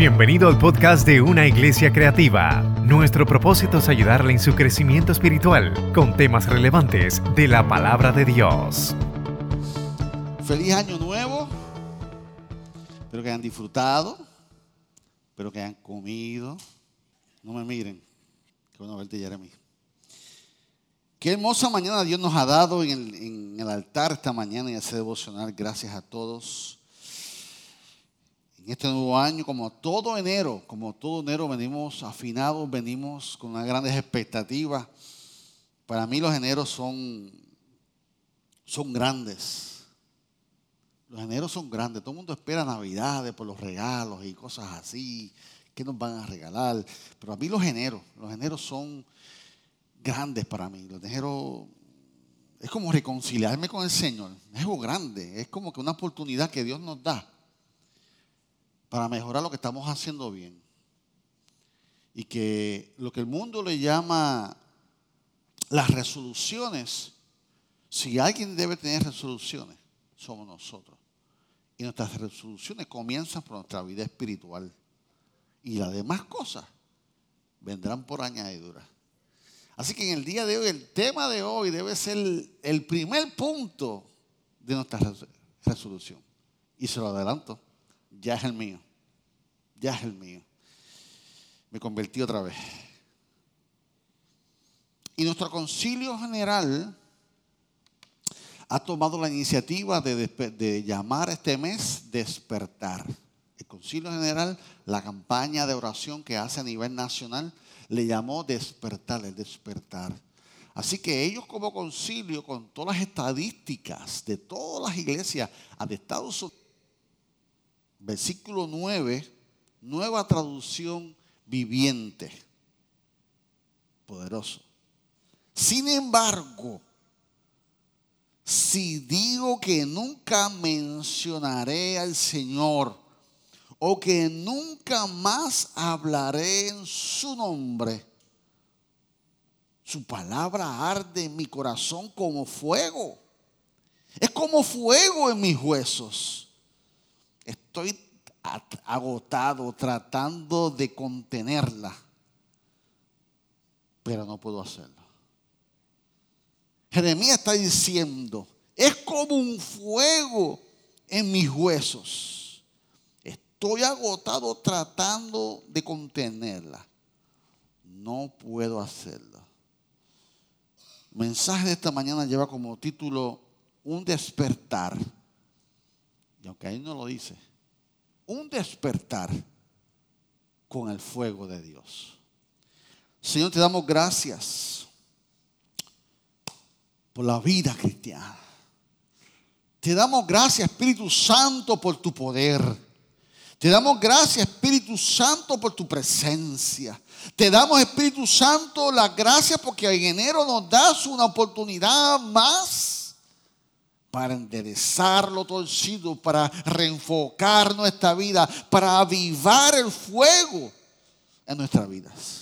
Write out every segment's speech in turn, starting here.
Bienvenido al podcast de Una Iglesia Creativa. Nuestro propósito es ayudarle en su crecimiento espiritual con temas relevantes de la palabra de Dios. Feliz año nuevo. Espero que hayan disfrutado. Espero que hayan comido. No me miren. Qué bueno verte, Jeremy. Qué hermosa mañana Dios nos ha dado en el, en el altar esta mañana y hacer devocional. Gracias a todos en este nuevo año, como todo enero, como todo enero venimos afinados, venimos con unas grandes expectativas. Para mí los eneros son, son grandes. Los eneros son grandes. Todo el mundo espera Navidades por los regalos y cosas así. ¿Qué nos van a regalar? Pero a mí los eneros, los eneros son grandes para mí. Los eneros es como reconciliarme con el Señor. Es algo grande. Es como que una oportunidad que Dios nos da para mejorar lo que estamos haciendo bien. Y que lo que el mundo le llama las resoluciones, si alguien debe tener resoluciones, somos nosotros. Y nuestras resoluciones comienzan por nuestra vida espiritual. Y las demás cosas vendrán por añadidura. Así que en el día de hoy, el tema de hoy debe ser el, primer punto de nuestra resolución. Y se lo adelanto ya es el mío. Ya es el mío. Me convertí otra vez. Y nuestro concilio general ha tomado la iniciativa de, llamar este mes despertar. El concilio general, la campaña de oración que hace a nivel nacional, le llamó despertar, el despertar. Así que ellos como concilio, con todas las estadísticas de todas las iglesias de Estados Unidos, versículo 9, nueva traducción viviente. Poderoso. Sin embargo, si digo que nunca mencionaré al Señor o que nunca más hablaré en su nombre, su palabra arde en mi corazón como fuego. Es como fuego en mis huesos. Estoy agotado tratando de contenerla, pero no puedo hacerlo. Jeremías está diciendo, es como un fuego en mis huesos. Estoy agotado tratando de contenerla. No puedo hacerlo. El mensaje de esta mañana lleva como título un despertar. Y aunque ahí no lo dice, un despertar con el fuego de Dios. Señor, te damos gracias por la vida cristiana. Te damos gracias, Espíritu Santo, por tu poder. Te damos gracias, Espíritu Santo, por tu presencia. Te damos, Espíritu Santo, la gracia porque en enero nos das una oportunidad más para enderezar lo torcido, para reenfocar nuestra vida, para avivar el fuego en nuestras vidas.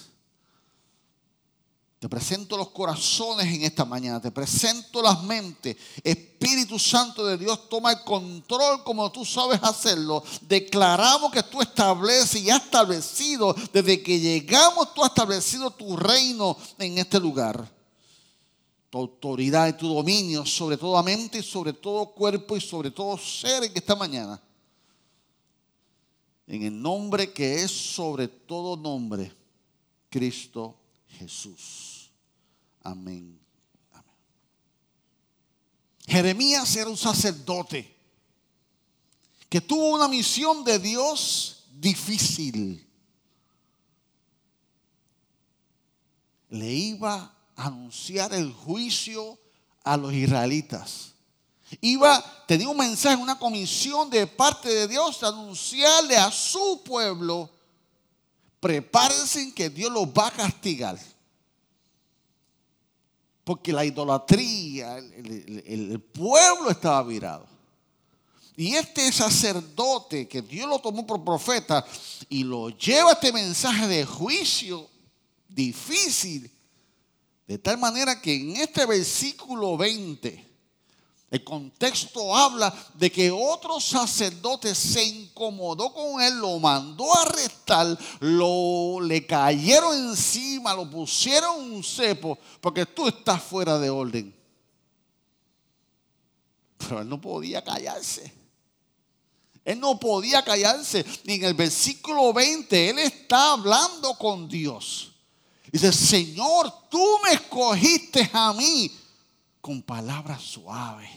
Te presento los corazones en esta mañana, te presento las mentes. Espíritu Santo de Dios, toma el control como tú sabes hacerlo. Declaramos que tú estableces y has establecido, desde que llegamos, tú has establecido tu reino en este lugar tu autoridad y tu dominio sobre toda mente y sobre todo cuerpo y sobre todo ser en esta mañana. En el nombre que es sobre todo nombre, Cristo Jesús. Amén. Amén. Jeremías era un sacerdote que tuvo una misión de Dios difícil. Le iba anunciar el juicio a los israelitas. Iba, tenía un mensaje, una comisión de parte de Dios, anunciarle a su pueblo, prepárense que Dios los va a castigar. Porque la idolatría, el, el pueblo estaba virado. Y este sacerdote que Dios lo tomó por profeta y lo lleva este mensaje de juicio difícil, de tal manera que en este versículo 20 El contexto habla de que otro sacerdote se incomodó con él, lo mandó a arrestar, lo, le cayeron encima, lo pusieron un cepo, porque tú estás fuera de orden. Pero él no podía callarse. Él no podía callarse. Ni en el versículo 20, él está hablando con Dios. Dice, Señor, tú me escogiste a mí con palabras suaves.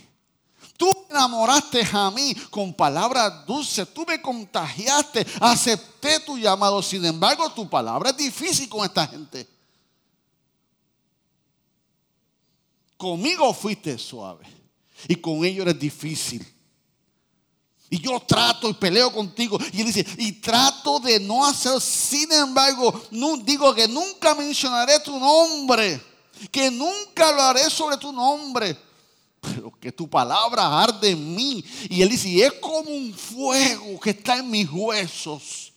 Tú me enamoraste a mí con palabras dulces. Tú me contagiaste. Acepté tu llamado. Sin embargo, tu palabra es difícil con esta gente. Conmigo fuiste suave. Y con ellos eres difícil. Y yo trato y peleo contigo. Y él dice, y trato de no hacer, sin embargo, digo que nunca mencionaré tu nombre. Que nunca haré sobre tu nombre. Pero que tu palabra arde en mí. Y él dice, y es como un fuego que está en mis huesos.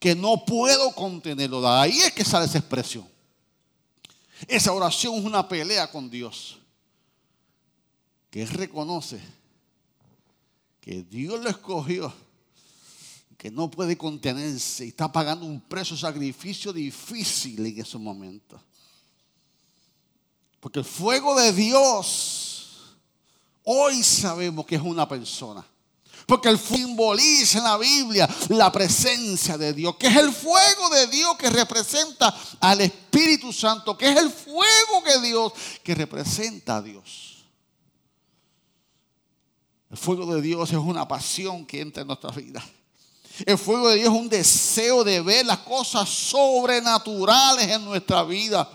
Que no puedo contenerlo. De ahí es que sale esa expresión. Esa oración es una pelea con Dios. Que él reconoce que Dios lo escogió, que no puede contenerse y está pagando un precio, sacrificio difícil en esos momentos. Porque el fuego de Dios, hoy sabemos que es una persona. Porque el simboliza en la Biblia la presencia de Dios, que es el fuego de Dios que representa al Espíritu Santo, que es el fuego de Dios que representa a Dios. El fuego de Dios es una pasión que entra en nuestra vida. El fuego de Dios es un deseo de ver las cosas sobrenaturales en nuestra vida.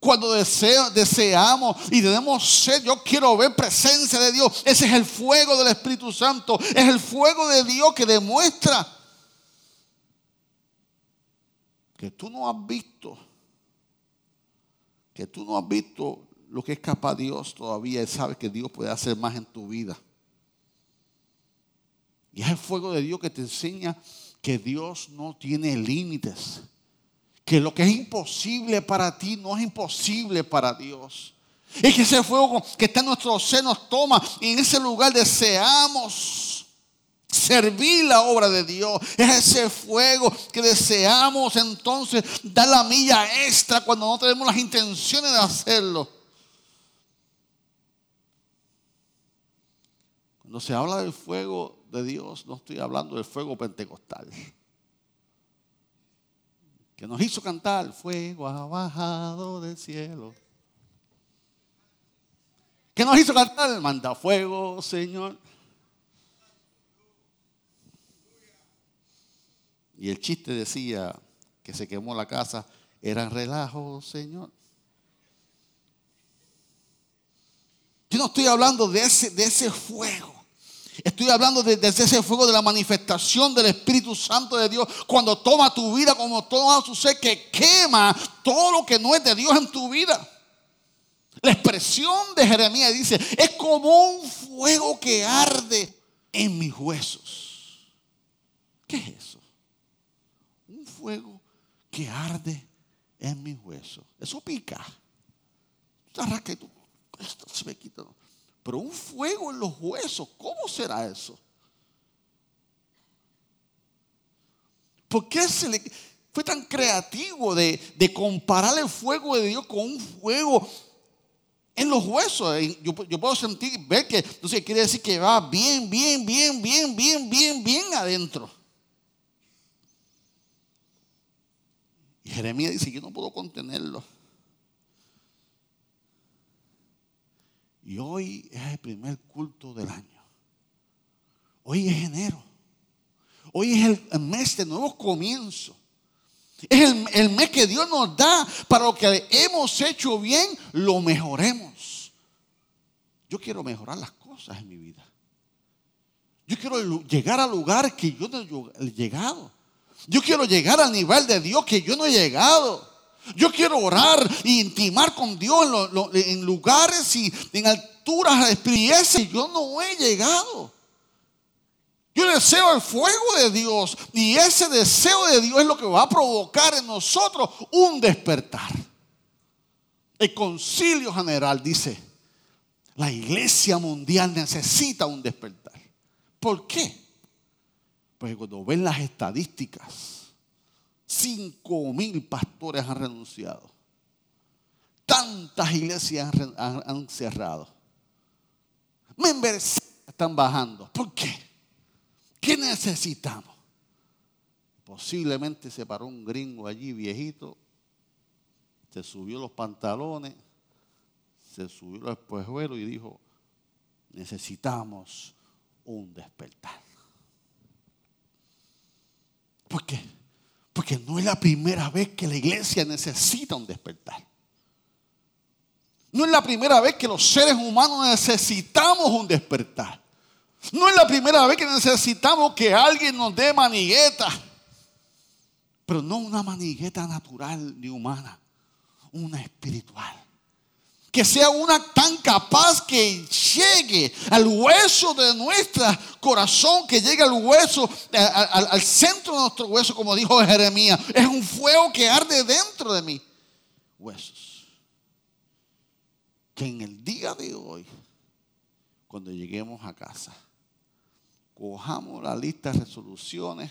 Cuando deseamos y tenemos sed, yo quiero ver presencia de Dios. Ese es el fuego del Espíritu Santo. Es el fuego de Dios que demuestra que tú no has visto, que tú no has visto lo que es capaz Dios todavía y sabes que Dios puede hacer más en tu vida. Y es el fuego de Dios que te enseña que Dios no tiene límites. Que lo que es imposible para ti no es imposible para Dios. Es que ese fuego que está en nuestro ser nos toma y en ese lugar deseamos servir la obra de Dios. Es ese fuego que deseamos entonces dar la milla extra cuando no tenemos las intenciones de hacerlo. Cuando se habla del fuego de Dios, no estoy hablando del fuego pentecostal. Que nos hizo cantar, fuego ha bajado del cielo. Que nos hizo cantar, manda fuego, Señor. Y el chiste decía que se quemó la casa, eran relajos, Señor. Yo no estoy hablando de ese, de ese fuego. Estoy hablando de, ese fuego de la manifestación del Espíritu Santo de Dios cuando toma tu vida como toma su ser que quema todo lo que no es de Dios en tu vida. La expresión de Jeremías dice, es como un fuego que arde en mis huesos. ¿Qué es eso? Un fuego que arde en mis huesos. Eso pica. Y tú, esto se me quita. Pero un fuego en los huesos, ¿cómo será eso? ¿Por qué se le fue tan creativo de, comparar el fuego de Dios con un fuego en los huesos? Yo, puedo sentir, ver que, entonces quiere decir que va bien, bien, bien, bien, bien, bien, bien adentro. Y Jeremías dice, yo no puedo contenerlo. Y hoy es el primer culto del año. Hoy es enero. Hoy es el mes de nuevos comienzos. Es el, el, mes que Dios nos da para lo que hemos hecho bien, lo mejoremos. Yo quiero mejorar las cosas en mi vida. Yo quiero llegar al lugar que yo no he llegado. Yo quiero llegar al nivel de Dios que yo no he llegado. Yo quiero orar e intimar con Dios en, lugares y en alturas espirituales y yo no he llegado. Yo deseo el fuego de Dios y ese deseo de Dios es lo que va a provocar en nosotros un despertar. El concilio general dice, La iglesia mundial necesita un despertar. ¿Por qué? Porque cuando ven las estadísticas, 5 mil pastores han renunciado. Tantas iglesias han, cerrado. Members están bajando. ¿Por qué? ¿Qué necesitamos? Posiblemente se paró un gringo allí viejito, se subió los pantalones, se subió los espejuelos y dijo, necesitamos un despertar. ¿Por qué? Porque no es la primera vez que la iglesia necesita un despertar. No es la primera vez que los seres humanos necesitamos un despertar. No es la primera vez que necesitamos que alguien nos dé manigueta. Pero no una manigueta natural ni humana, una espiritual. Que sea una tan capaz que llegue al hueso de nuestro corazón, que llegue al hueso, al, al centro de nuestro hueso, como dijo Jeremías. Es un fuego que arde dentro de mí. Huesos. Que en el día de hoy, cuando lleguemos a casa, cojamos la lista de resoluciones,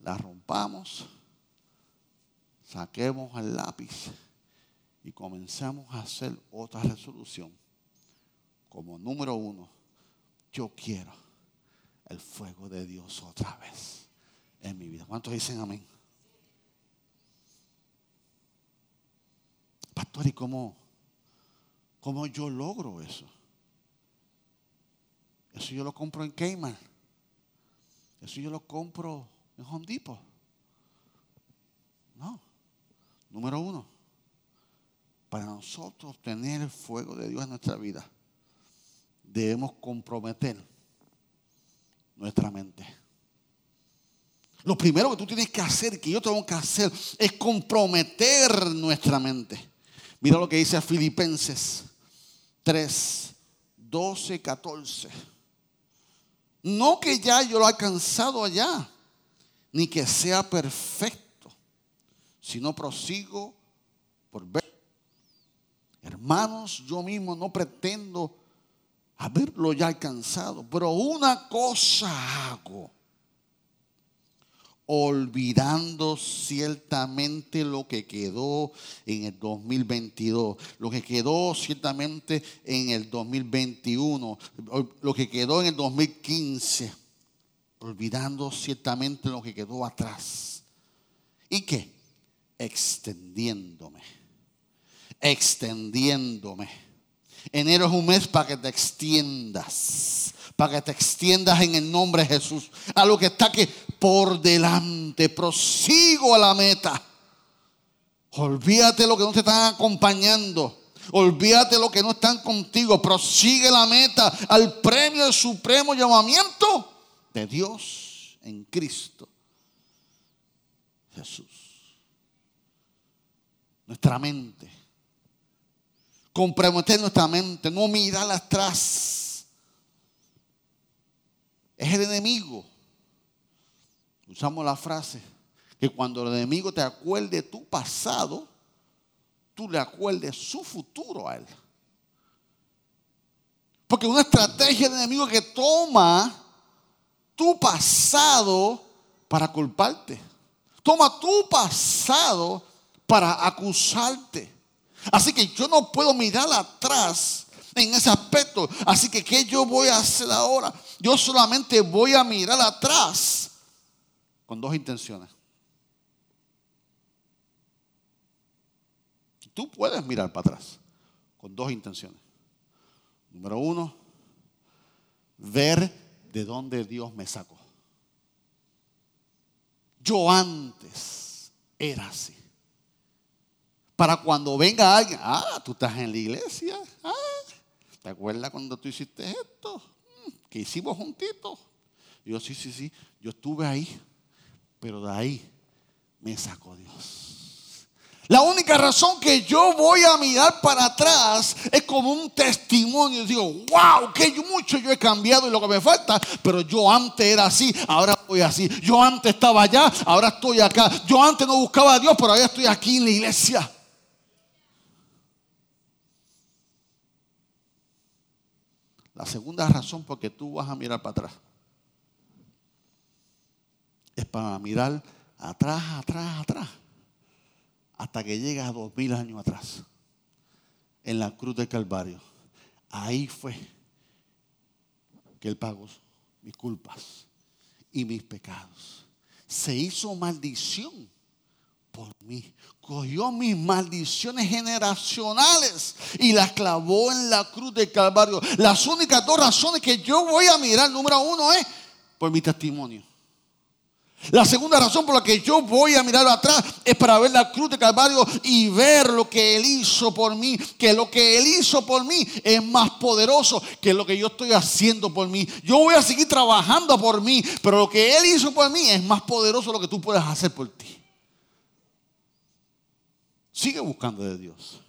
la rompamos, saquemos el lápiz y comenzamos a hacer otra resolución. Como número uno, yo quiero el fuego de Dios otra vez en mi vida. ¿Cuántos dicen amén? Pastor, ¿y cómo, cómo yo logro eso? Eso yo lo compro en Kmart. Eso yo lo compro en Home Depot. No. Número uno, para nosotros obtener el fuego de Dios en nuestra vida, debemos comprometer nuestra mente. Lo primero que tú tienes que hacer, que yo tengo que hacer, es comprometer nuestra mente. Mira lo que dice Filipenses 3, 12, 14. No que ya yo lo he alcanzado allá, ni que sea perfecto, sino prosigo por ver. Hermanos, yo mismo no pretendo haberlo ya alcanzado, pero una cosa hago olvidando ciertamente lo que quedó en el 2022, lo que quedó ciertamente en el 2021, lo que quedó en el 2015, olvidando ciertamente lo que quedó atrás. ¿Y qué? Extendiéndome, extendiéndome. Enero es un mes para que te extiendas para que te extiendas en el nombre de Jesús. A lo que está que por delante, prosigo a la meta. Olvídate lo que no te están acompañando. Olvídate lo que no están contigo. Prosigue la meta al premio del supremo llamamiento de Dios en Cristo Jesús. Nuestra mente. Comprometer nuestra mente. No mirar atrás es el enemigo. Usamos la frase que cuando el enemigo te acuerde tu pasado, tú le acuerdes su futuro a él. Porque una estrategia del enemigo que toma tu pasado para culparte. Toma tu pasado para acusarte. Así que yo no puedo mirar atrás en ese aspecto. Así que, ¿qué yo voy a hacer ahora? Yo solamente voy a mirar atrás con dos intenciones. Tú puedes mirar para atrás con dos intenciones. Número uno, ver de dónde Dios me sacó. Yo antes era así. Para cuando venga alguien, ah, tú estás en la iglesia, ah, ¿te acuerdas cuando tú hiciste esto? Mm, que hicimos juntitos. yo, sí, sí, sí, yo estuve ahí, pero de ahí me sacó Dios. La única razón que yo voy a mirar para atrás es como un testimonio. Digo, wow, que mucho yo he cambiado y lo que me falta, pero yo antes era así, ahora voy así. Yo antes estaba allá, ahora estoy acá. Yo antes no buscaba a Dios, pero ahora estoy aquí en la iglesia. La segunda razón por que tú vas a mirar para atrás es para mirar atrás, atrás, atrás, hasta que llegas a dos mil años atrás, en la cruz del Calvario. Ahí fue que Él pagó mis culpas y mis pecados. Se hizo maldición por mí. Cogió mis maldiciones generacionales y las clavó en la cruz del Calvario. Las únicas dos razones que yo voy a mirar, número uno es por mi testimonio. La segunda razón por la que yo voy a mirar atrás es para ver la cruz de Calvario y ver lo que Él hizo por mí. Que lo que Él hizo por mí es más poderoso que lo que yo estoy haciendo por mí. Yo voy a seguir trabajando por mí, pero lo que Él hizo por mí es más poderoso de lo que tú puedes hacer por ti. Sigue buscando de Dios.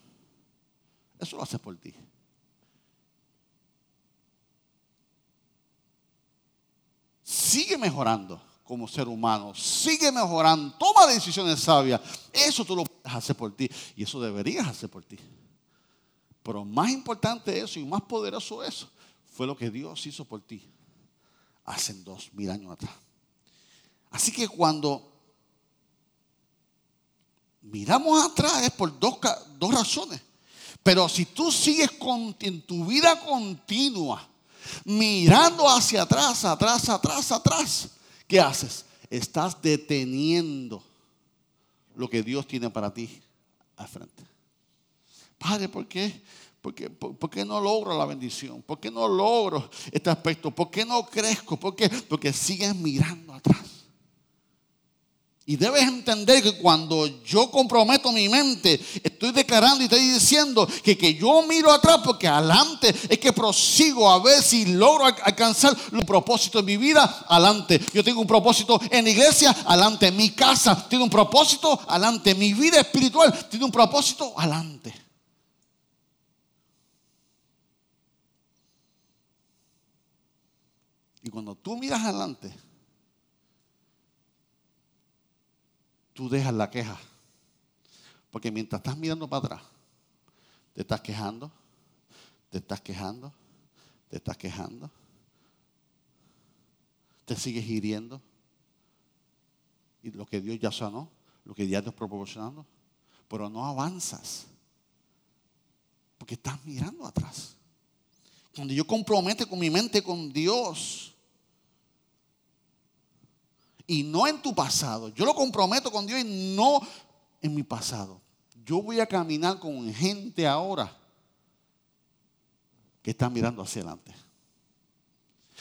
Eso lo hace por ti. Sigue mejorando como ser humano. Sigue mejorando. Toma decisiones sabias. Eso tú lo puedes hacer por ti. Y eso deberías hacer por ti. Pero más importante eso y más poderoso eso fue lo que Dios hizo por ti hace dos mil años atrás. Así que cuando miramos atrás es por dos, dos razones. Pero si tú sigues en tu vida continua mirando hacia atrás, atrás, atrás, atrás, ¿qué haces? Estás deteniendo lo que Dios tiene para ti al frente. Padre, ¿por qué? ¿Por qué, por, qué no logro la bendición? ¿Por qué no logro este aspecto? ¿Por qué no crezco? ¿Por qué? Porque sigues mirando atrás. Y debes entender que cuando yo comprometo mi mente, estoy declarando y estoy diciendo que, que yo miro atrás porque adelante es que prosigo a ver si logro alcanzar los propósitos de mi vida. Adelante. Yo tengo un propósito en la iglesia, adelante. Mi casa tiene un propósito, adelante. Mi vida espiritual tiene un propósito, adelante. Y cuando tú miras adelante, tú dejas la queja. Porque mientras estás mirando para atrás, te estás quejando, te estás quejando, te estás quejando, te sigues hiriendo. Y lo que Dios ya sanó, lo que Dios te está proporcionando, pero no avanzas. Porque estás mirando atrás. Cuando yo comprometo con mi mente con Dios, y no en tu pasado. Yo lo comprometo con Dios y no en mi pasado. Yo voy a caminar con gente ahora que está mirando hacia adelante.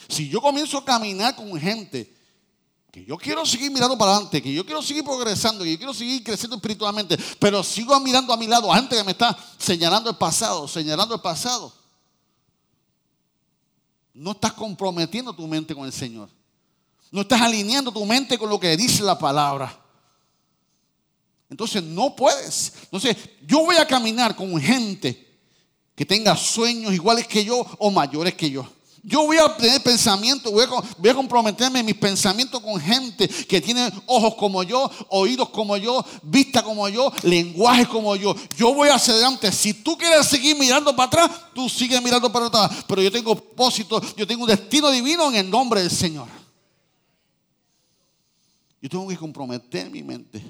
Si yo comienzo a caminar con gente que yo quiero seguir mirando para adelante, que yo quiero seguir progresando, que yo quiero seguir creciendo espiritualmente, pero sigo mirando a mi lado, antes que me está señalando el pasado, señalando el pasado, no estás comprometiendo tu mente con el Señor. No estás alineando tu mente con lo que dice la palabra. Entonces no puedes. Entonces yo voy a caminar con gente que tenga sueños iguales que yo o mayores que yo. Yo voy a tener pensamientos, voy a, comprometerme en mis pensamientos con gente que tiene ojos como yo, oídos como yo, vista como yo, lenguaje como yo. Yo voy hacia adelante. Si tú quieres seguir mirando para atrás, tú sigues mirando para atrás. Pero yo tengo propósito, yo tengo un destino divino en el nombre del Señor. Yo tengo que comprometer mi mente.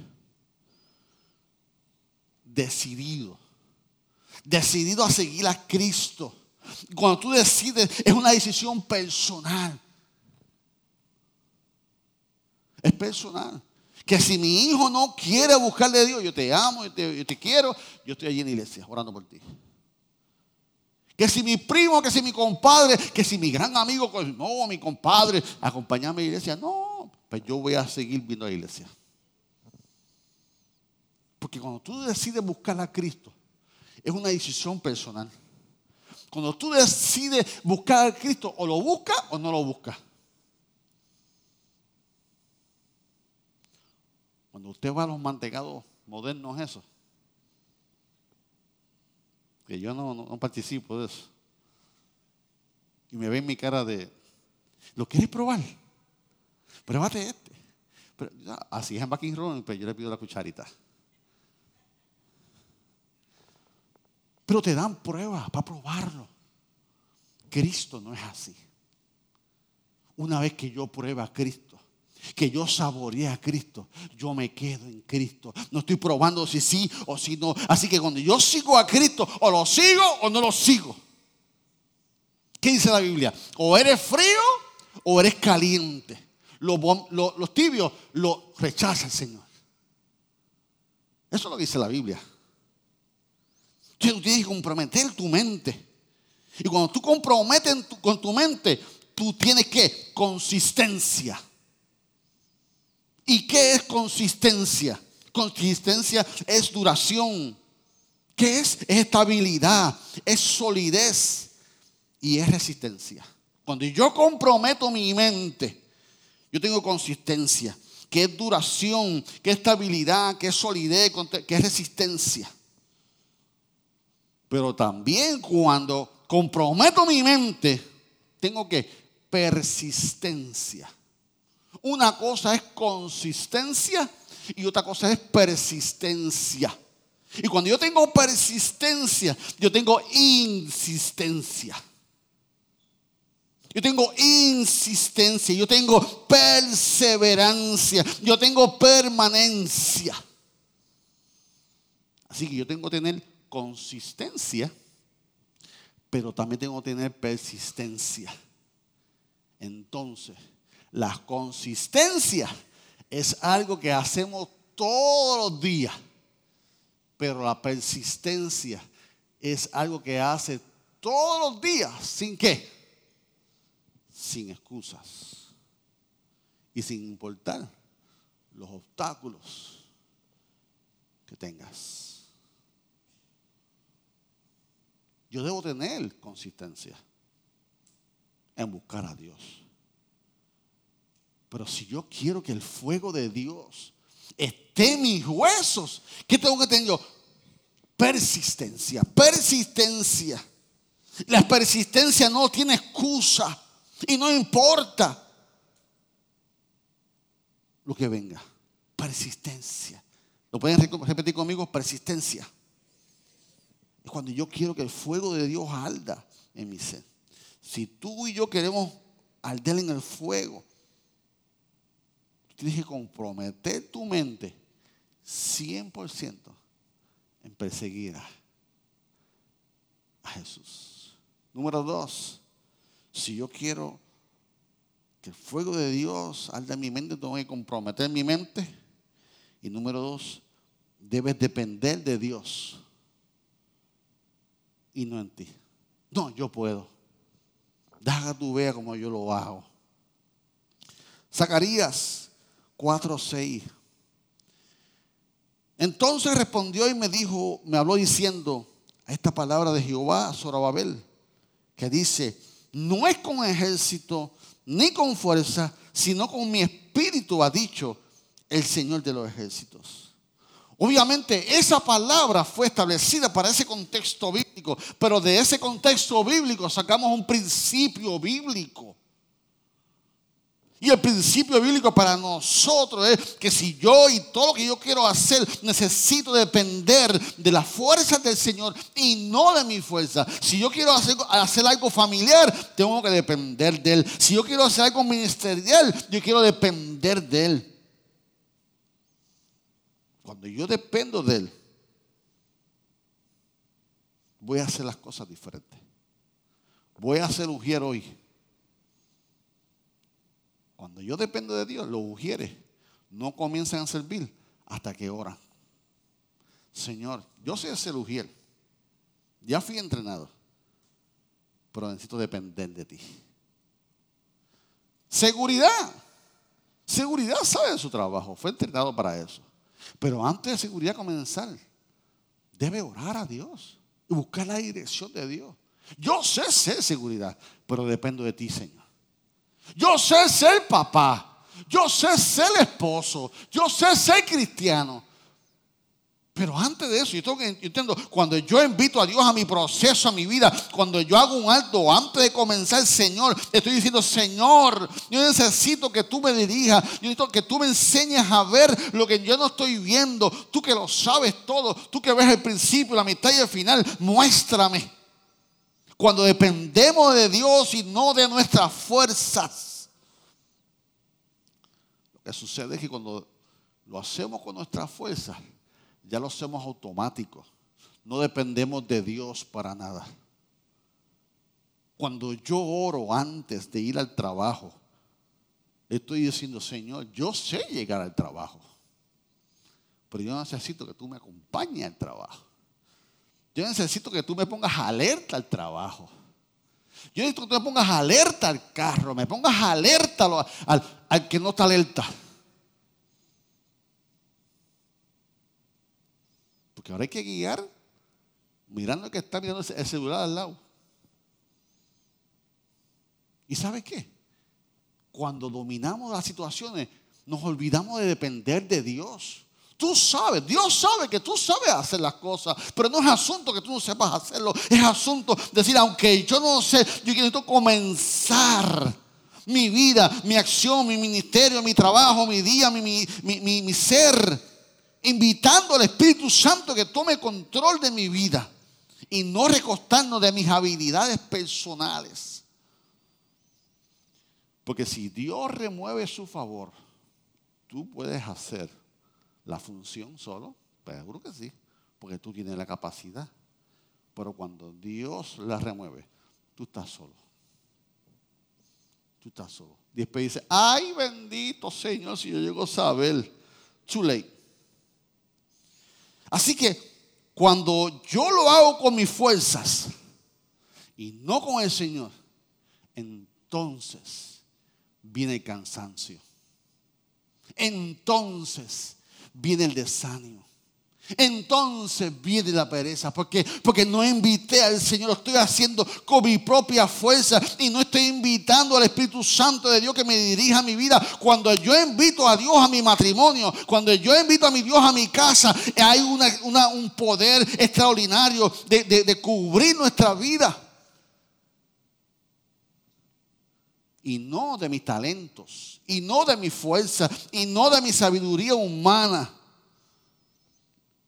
Decidido. Decidido a seguir a Cristo. Cuando tú decides, es una decisión personal. Es personal. Que si mi hijo no quiere buscarle a Dios, yo te amo, yo te, quiero, yo estoy allí en la iglesia orando por ti. Que si mi primo, que si mi compadre, que si mi gran amigo, no, mi compadre, acompañame a la iglesia. No, pues yo voy a seguir viendo a la iglesia. Porque cuando tú decides buscar a Cristo, es una decisión personal. Cuando tú decides buscar a Cristo, o lo buscas o no lo buscas. Cuando usted va a los mantecados modernos, eso. Que yo no, participo de eso. Y me ve en mi cara de, ¿lo quieres probar? Pruébate este. así es en Backing Room, pero yo le pido la cucharita. Pero te dan pruebas para probarlo. Cristo no es así. Una vez que yo prueba a Cristo, que yo saboreé a Cristo, yo me quedo en Cristo. No estoy probando si sí o si no. Así que cuando yo sigo a Cristo, o lo sigo o no lo sigo. ¿Qué dice la Biblia? O eres frío o eres caliente. Los, tibios lo rechaza el Señor. Eso es lo dice la Biblia. Tú tienes que comprometer tu mente. Y cuando tú comprometes con tu mente, tú tienes que consistencia. ¿Y qué es consistencia? Consistencia es duración. ¿Qué es? Es estabilidad, es solidez y es resistencia. Cuando yo comprometo mi mente, yo tengo consistencia, que es duración, que es estabilidad, que es solidez, que es resistencia. Pero también cuando comprometo mi mente, tengo que persistencia. Una cosa es consistencia y otra cosa es persistencia. Y cuando yo tengo persistencia, yo tengo insistencia. Yo tengo insistencia, yo tengo perseverancia, yo tengo permanencia. Así que yo tengo que tener consistencia, pero también tengo que tener persistencia. Entonces, la consistencia es algo que hacemos todos los días, pero la persistencia es algo que hace todos los días, ¿sin qué? Sin excusas y sin importar los obstáculos que tengas. Yo debo tener consistencia en buscar a Dios. Pero si yo quiero que el fuego de Dios esté en mis huesos, ¿qué tengo que tener yo? Persistencia, persistencia. La persistencia no tiene excusa. Y no importa lo que venga. Persistencia. ¿Lo pueden repetir conmigo? Persistencia. Es cuando yo quiero que el fuego de Dios alda en mi ser. Si tú y yo queremos arder en el fuego, tienes que comprometer tu mente 100% en perseguir a, Jesús. Número dos, si yo quiero que el fuego de Dios arde en mi mente, tengo que comprometer mi mente. Y número dos, debes depender de Dios y no en ti. No, yo puedo. Deja tu vea como yo lo hago. Zacarías 4:6. Entonces respondió y me dijo, me habló diciendo a esta palabra de Jehová Zorobabel, que dice, no es con ejército ni con fuerza, sino con mi espíritu, ha dicho el Señor de los ejércitos. Obviamente esa palabra fue establecida para ese contexto bíblico, pero de ese contexto bíblico sacamos un principio bíblico. Y el principio bíblico para nosotros es que si yo y todo lo que yo quiero hacer necesito depender de las fuerzas del Señor y no de mi fuerza. Si yo quiero hacer, algo familiar, tengo que depender de Él. Si yo quiero hacer algo ministerial, yo quiero depender de Él. Cuando yo dependo de Él, voy a hacer las cosas diferentes. Voy a hacer ujier hoy cuando yo dependo de Dios, los ujieres no comienzan a servir hasta que oran. Señor, yo sé ser ujier. Ya fui entrenado. Pero necesito depender de ti. Seguridad. Seguridad sabe de su trabajo. Fue entrenado para eso. Pero antes de seguridad comenzar, debe orar a Dios y buscar la dirección de Dios. Yo sé ser seguridad, pero dependo de ti, Señor. Yo sé ser papá. Yo sé ser esposo. Yo sé ser cristiano. Pero antes de eso, yo, tengo que, entiendo, cuando yo invito a Dios a mi proceso, a mi vida, cuando yo hago un alto antes de comenzar, Señor, estoy diciendo, Señor, yo necesito que tú me dirijas, yo necesito que tú me enseñes a ver lo que yo no estoy viendo, tú que lo sabes todo, tú que ves el principio, la mitad y el final, muéstrame. Cuando dependemos de Dios y no de nuestras fuerzas, lo que sucede es que cuando lo hacemos con nuestras fuerzas, ya lo hacemos automático. No dependemos de Dios para nada. Cuando yo oro antes de ir al trabajo, estoy diciendo, Señor, yo sé llegar al trabajo, pero yo necesito que tú me acompañes al trabajo. Yo necesito que tú me pongas alerta al trabajo. Yo necesito que tú me pongas alerta al carro, me pongas alerta al, que no está alerta. Porque ahora hay que guiar mirando que está mirando el celular al lado. ¿Y sabe qué? Cuando dominamos las situaciones, nos olvidamos de depender de Dios. Tú sabes, Dios sabe que tú sabes hacer las cosas, pero no es asunto que tú no sepas hacerlo, es asunto de decir, aunque yo no sé, yo quiero comenzar mi vida, mi acción, mi ministerio, mi trabajo, mi día, mi, mi, mi ser, invitando al Espíritu Santo que tome control de mi vida y no recostarnos de mis habilidades personales. Porque si Dios remueve su favor, tú puedes hacer la función solo, pero seguro que sí, porque tú tienes la capacidad. Pero cuando Dios la remueve, tú estás solo. Tú estás solo. Después dice, ay bendito Señor, si yo llego a saber, too late. Así que cuando yo lo hago con mis fuerzas y no con el Señor, entonces viene el cansancio. Entonces viene el desánimo. Entonces viene la pereza. porque Porque no invité al Señor, estoy haciendo con mi propia fuerza y no estoy invitando al Espíritu Santo de Dios que me dirija mi vida. Cuando yo invito a Dios a mi matrimonio, cuando yo invito a mi Dios a mi casa, hay un poder extraordinario de, de cubrir nuestra vida. Y no de mis talentos, y no de mi fuerza, y no de mi sabiduría humana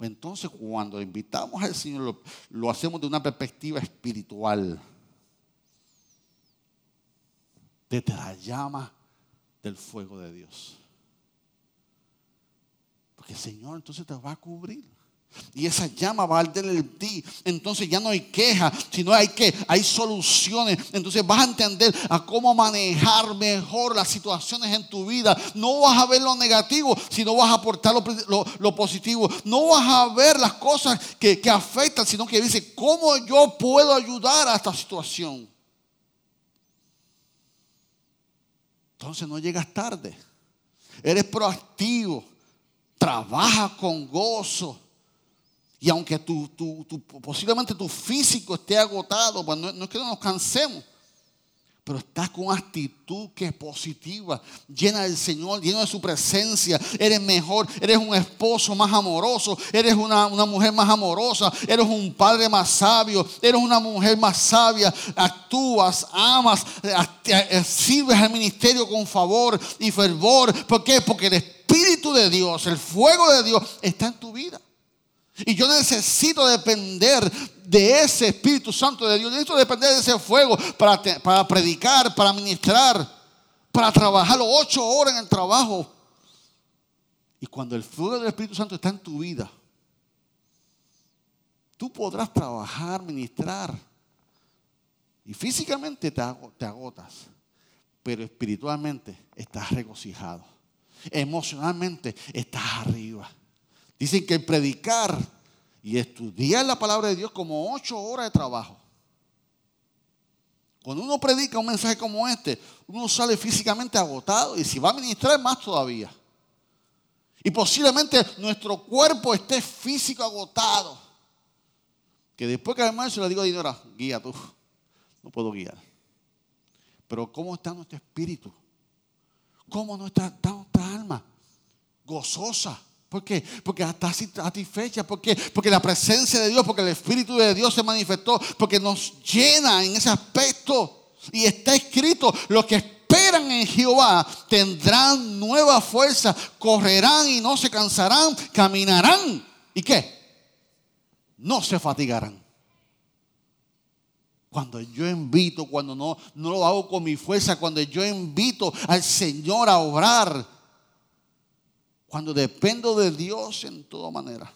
entonces cuando invitamos al Señor lo, hacemos de una perspectiva espiritual. Desde la llama del fuego de Dios. Porque el Señor entonces te va a cubrir. Y esa llama va a arder en ti. Entonces ya no hay queja, sino hay que, hay soluciones. Entonces vas a entender a cómo manejar mejor las situaciones en tu vida. No vas a ver lo negativo, sino vas a aportar lo, positivo. No vas a ver las cosas que, que afectan, sino que dice, ¿cómo yo puedo ayudar a esta situación? Entonces no llegas tarde. Eres proactivo. Trabaja con gozo y aunque tu, posiblemente tu físico esté agotado, pues no, es que no nos cansemos, pero estás con actitud que es positiva, llena del Señor, llena de su presencia. Eres mejor, eres un esposo más amoroso, eres una, una, mujer más amorosa, eres un padre más sabio, eres una mujer más sabia. Actúas, amas, sirves al ministerio con favor y fervor. ¿Por qué? Porque el Espíritu de Dios, el fuego de Dios está en tu vida. Y yo necesito depender de ese Espíritu Santo de Dios. Necesito depender de ese fuego para, predicar, para ministrar, para trabajar ocho horas en el trabajo. Y cuando el fuego del Espíritu Santo está en tu vida, tú podrás trabajar, ministrar. Y físicamente te agotas, pero espiritualmente estás regocijado. Emocionalmente estás arriba. Dicen que predicar y estudiar la palabra de Dios como ocho horas de trabajo. Cuando uno predica un mensaje como este, uno sale físicamente agotado y si va a ministrar más todavía. Y posiblemente nuestro cuerpo esté físico agotado. Que después que además se le digo a Dinora, guía tú. No puedo guiar. Pero ¿cómo está nuestro espíritu? ¿Cómo está nuestra alma? Gozosa ¿Por qué? Porque está satisfecha. ¿Por qué? Porque la presencia de Dios, porque el Espíritu de Dios se manifestó, porque nos llena en ese aspecto. Y está escrito, los que esperan en Jehová tendrán nueva fuerza, correrán y no se cansarán, caminarán. ¿Y qué? No se fatigarán. Cuando yo invito, cuando no, no lo hago con mi fuerza, cuando yo invito al Señor a obrar, cuando dependo de Dios en toda manera.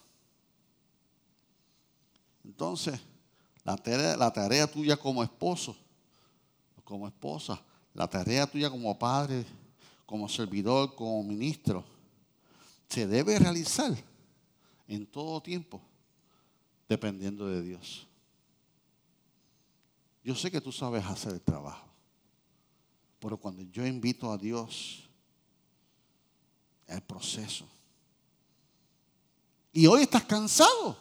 Entonces, la tarea, la tarea tuya como esposo, como esposa, la tarea tuya como padre, como servidor, como ministro, se debe realizar en todo tiempo, dependiendo de Dios. Yo sé que tú sabes hacer el trabajo, pero cuando yo invito a Dios, el proceso. Y hoy estás cansado,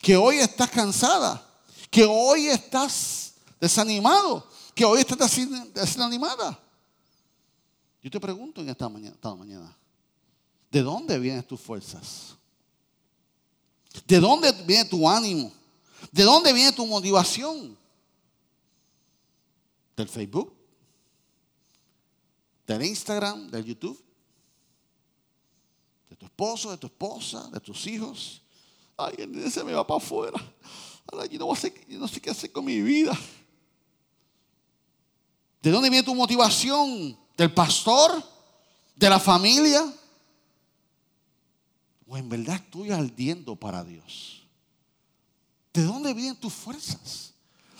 que hoy estás cansada, que hoy estás desanimado, que hoy estás desanimada. Yo te pregunto en esta mañana, esta mañana, ¿de dónde vienen tus fuerzas? ¿De dónde viene tu ánimo? ¿De dónde viene tu motivación? del Facebook, del Instagram, del YouTube, tu esposo, de tu esposa, de tus hijos. Ay, el se me va para afuera. Ahora yo no, yo no sé qué hacer con mi vida. ¿De dónde viene tu motivación? ¿Del pastor? ¿De la familia? ¿O en verdad estoy ardiendo para Dios? ¿De dónde vienen tus fuerzas?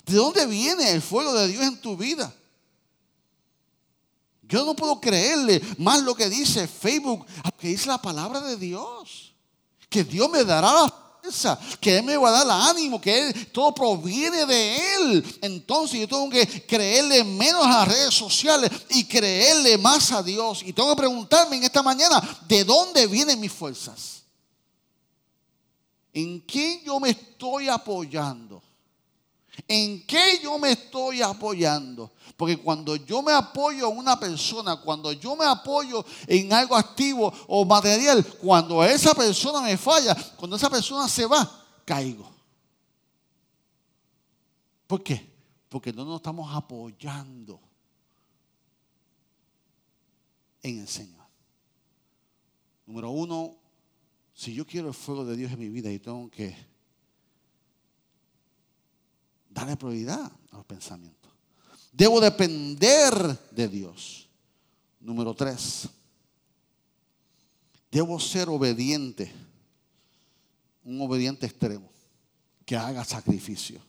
¿De dónde viene el fuego de Dios en tu vida? Yo no puedo creerle más lo que dice Facebook, que dice la palabra de Dios. Que Dios me dará la fuerza, que Él me va a dar el ánimo, que todo proviene de Él. Entonces yo tengo que creerle menos a las redes sociales y creerle más a Dios. Y tengo que preguntarme en esta mañana, ¿de dónde vienen mis fuerzas? ¿En quién yo me estoy apoyando? ¿En qué yo me estoy apoyando? Porque cuando yo me apoyo a una persona, cuando yo me apoyo en algo activo o material, cuando esa persona me falla, cuando esa persona se va, caigo. ¿Por qué? Porque no nos estamos apoyando en el Señor. Número uno, si yo quiero el fuego de Dios en mi vida, yo tengo que Dale prioridad a los pensamientos. Debo depender de Dios. Número tres. Debo ser obediente. Un obediente extremo. Que haga sacrificio.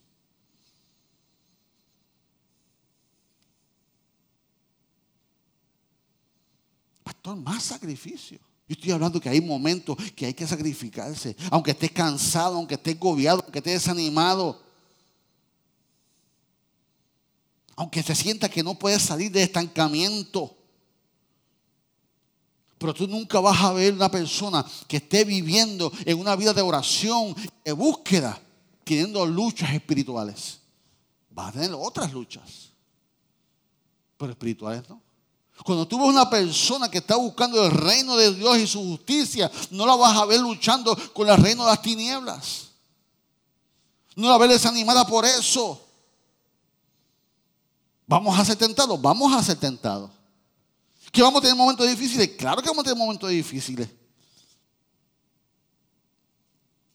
Pastor, más sacrificio. Yo estoy hablando que hay momentos que hay que sacrificarse. Aunque estés cansado, aunque estés gobiado, aunque estés desanimado. Aunque se sienta que no puede salir de estancamiento. Pero tú nunca vas a ver una persona que esté viviendo en una vida de oración, de búsqueda, teniendo luchas espirituales. Va a tener otras luchas, pero espirituales no. Cuando tú ves una persona que está buscando el reino de Dios y su justicia, no la vas a ver luchando con el reino de las tinieblas. No la vas ver desanimada por eso. ¿Vamos a ser tentados? Vamos a ser tentados. ¿Que vamos a tener momentos difíciles? Claro que vamos a tener momentos difíciles.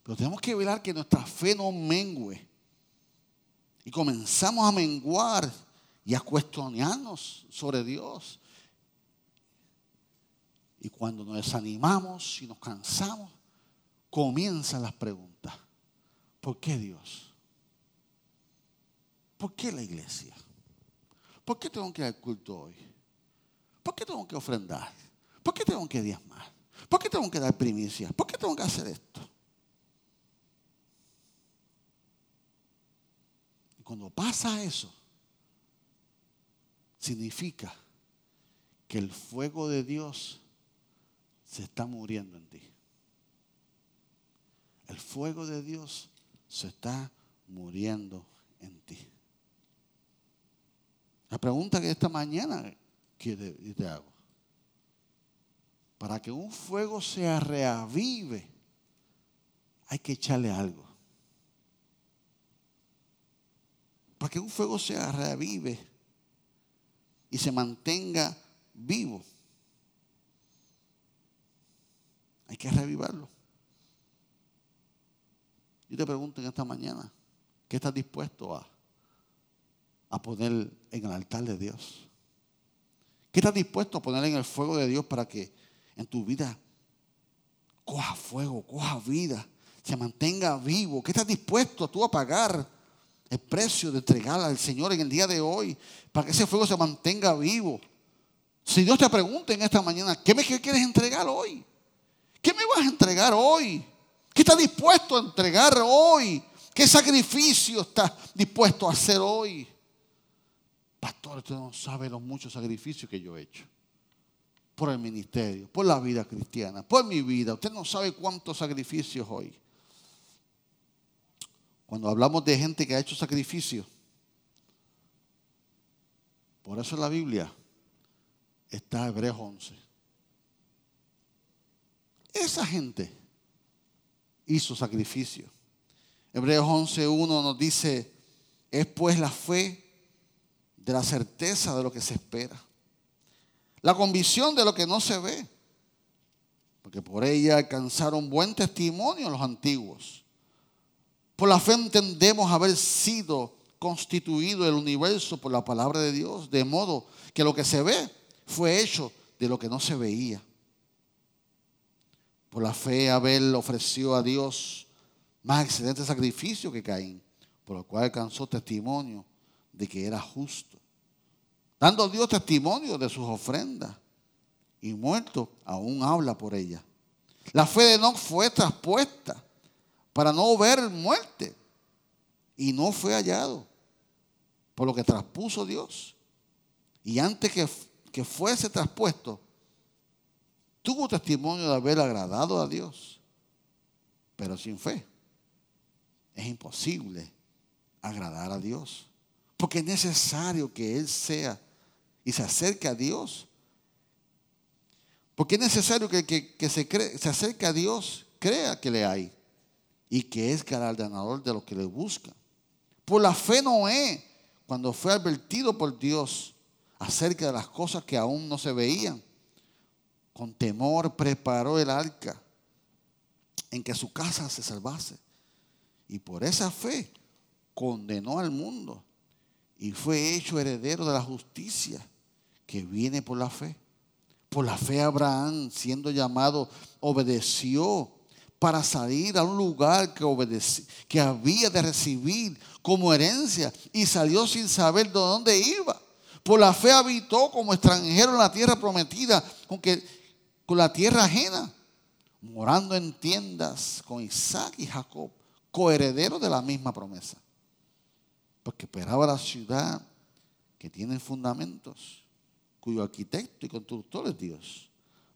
Pero tenemos que velar que nuestra fe no mengue. Y comenzamos a menguar y a cuestionarnos sobre Dios. Y cuando nos desanimamos y nos cansamos, comienzan las preguntas. ¿Por qué Dios? ¿Por qué la iglesia? ¿Por qué tengo que dar culto hoy? ¿Por qué tengo que ofrendar? ¿Por qué tengo que diezmar? ¿Por qué tengo que dar primicias? ¿Por qué tengo que hacer esto? Y cuando pasa eso, significa que el fuego de Dios se está muriendo en ti. El fuego de Dios se está muriendo en ti. La pregunta que esta mañana que te hago. Para que un fuego se reavive, hay que echarle algo. Para que un fuego se reavive y se mantenga vivo, hay que reavivarlo. Yo te pregunto en esta mañana, ¿qué estás dispuesto a a poner en el altar de Dios? ¿Qué estás dispuesto a poner en el fuego de Dios para que en tu vida coja fuego, coja vida, se mantenga vivo? ¿Qué estás dispuesto tú a pagar el precio de entregar al Señor en el día de hoy para que ese fuego se mantenga vivo? Si Dios te pregunta en esta mañana, ¿qué me quieres entregar hoy? ¿Qué me vas a entregar hoy? ¿Qué estás dispuesto a entregar hoy? ¿Qué sacrificio estás dispuesto a hacer hoy? Pastor, usted no sabe los muchos sacrificios que yo he hecho. Por el ministerio, por la vida cristiana, por mi vida. Usted no sabe cuántos sacrificios hoy. Cuando hablamos de gente que ha hecho sacrificios, por eso en la Biblia está Hebreos 11. Esa gente hizo sacrificio. Hebreos 11.1 nos dice, es pues la fe de la certeza de lo que se espera. La convicción de lo que no se ve. Porque por ella alcanzaron buen testimonio los antiguos. Por la fe entendemos haber sido constituido el universo por la palabra de Dios, de modo que lo que se ve fue hecho de lo que no se veía. Por la fe Abel ofreció a Dios más excelente sacrificio que Caín, por lo cual alcanzó testimonio de que era justo, dando a Dios testimonio de sus ofrendas, y muerto aún habla por ella. La fe de Enoch fue traspuesta para no ver muerte, y no fue hallado, por lo que traspuso Dios. Y antes que, que fuese traspuesto, tuvo testimonio de haber agradado a Dios, pero sin fe. Es imposible agradar a Dios. Porque es necesario que Él sea y se acerque a Dios. Porque es necesario que, que, se, acerque a Dios, crea que le hay y que es galardonador de lo que le busca. Por la fe Noé, cuando fue advertido por Dios acerca de las cosas que aún no se veían, con temor preparó el arca en que su casa se salvase. Y por esa fe condenó al mundo y fue hecho heredero de la justicia que viene por la fe. Por la fe Abraham, siendo llamado, obedeció para salir a un lugar que, que había de recibir como herencia y salió sin saber de dónde iba. Por la fe habitó como extranjero en la tierra prometida, aunque con la tierra ajena, morando en tiendas con Isaac y Jacob coheredero de la misma promesa. Porque esperaba la ciudad que tiene fundamentos, cuyo arquitecto y constructor es Dios.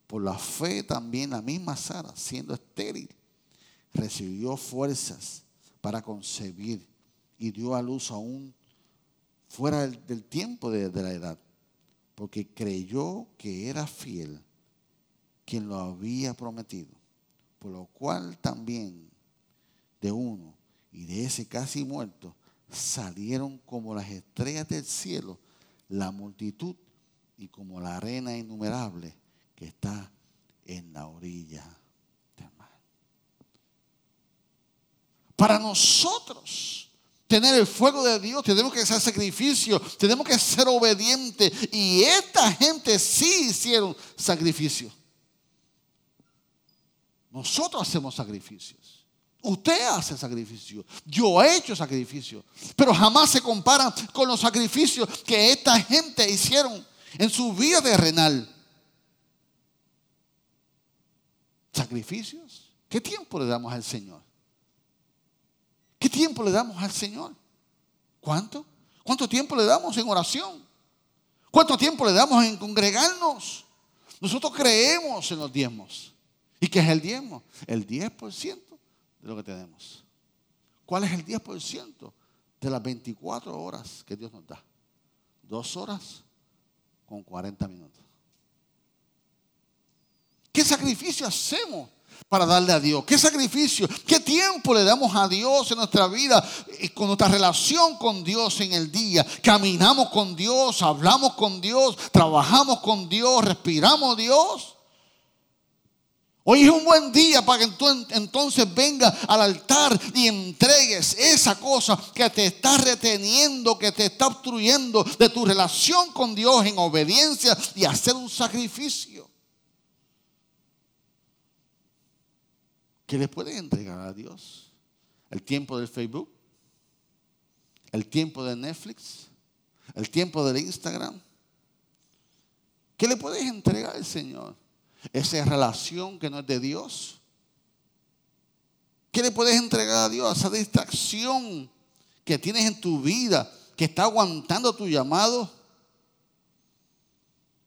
Por la fe también la misma Sara, siendo estéril, recibió fuerzas para concebir y dio a luz aún fuera del, tiempo de, de la edad, porque creyó que era fiel quien lo había prometido, por lo cual también de uno y de ese casi muerto salieron como las estrellas del cielo la multitud y como la arena innumerable que está en la orilla del mar. Para nosotros tener el fuego de Dios, tenemos que hacer sacrificio, tenemos que ser obedientes. Y esta gente sí hicieron sacrificio. Nosotros hacemos sacrificios. Usted hace sacrificio. Yo he hecho sacrificio. Pero jamás se compara con los sacrificios que esta gente hicieron en su vida terrenal. ¿Sacrificios? ¿Qué tiempo le damos al Señor? ¿Qué tiempo le damos al Señor? ¿Cuánto? ¿Cuánto tiempo le damos en oración? ¿Cuánto tiempo le damos en congregarnos? Nosotros creemos en los diezmos. ¿Y qué es el diezmo? El 10% de lo que tenemos. ¿Cuál es el 10% de las 24 horas que Dios nos da? Dos horas con 40 minutos. ¿Qué sacrificio hacemos para darle a Dios? ¿Qué sacrificio? ¿Qué tiempo le damos a Dios en nuestra vida? Con nuestra relación con Dios en el día. Caminamos con Dios, hablamos con Dios, trabajamos con Dios, respiramos Dios. Hoy es un buen día para que tú entonces venga al altar y entregues esa cosa que te está reteniendo, que te está obstruyendo de tu relación con Dios en obediencia y hacer un sacrificio. ¿Qué le puedes entregar a Dios? ¿El tiempo del Facebook? ¿El tiempo de Netflix? ¿El tiempo del Instagram? ¿Qué le puedes entregar al Señor? Esa relación que no es de Dios? ¿Qué le puedes entregar a Dios? Esa distracción que tienes en tu vida, que está aguantando tu llamado.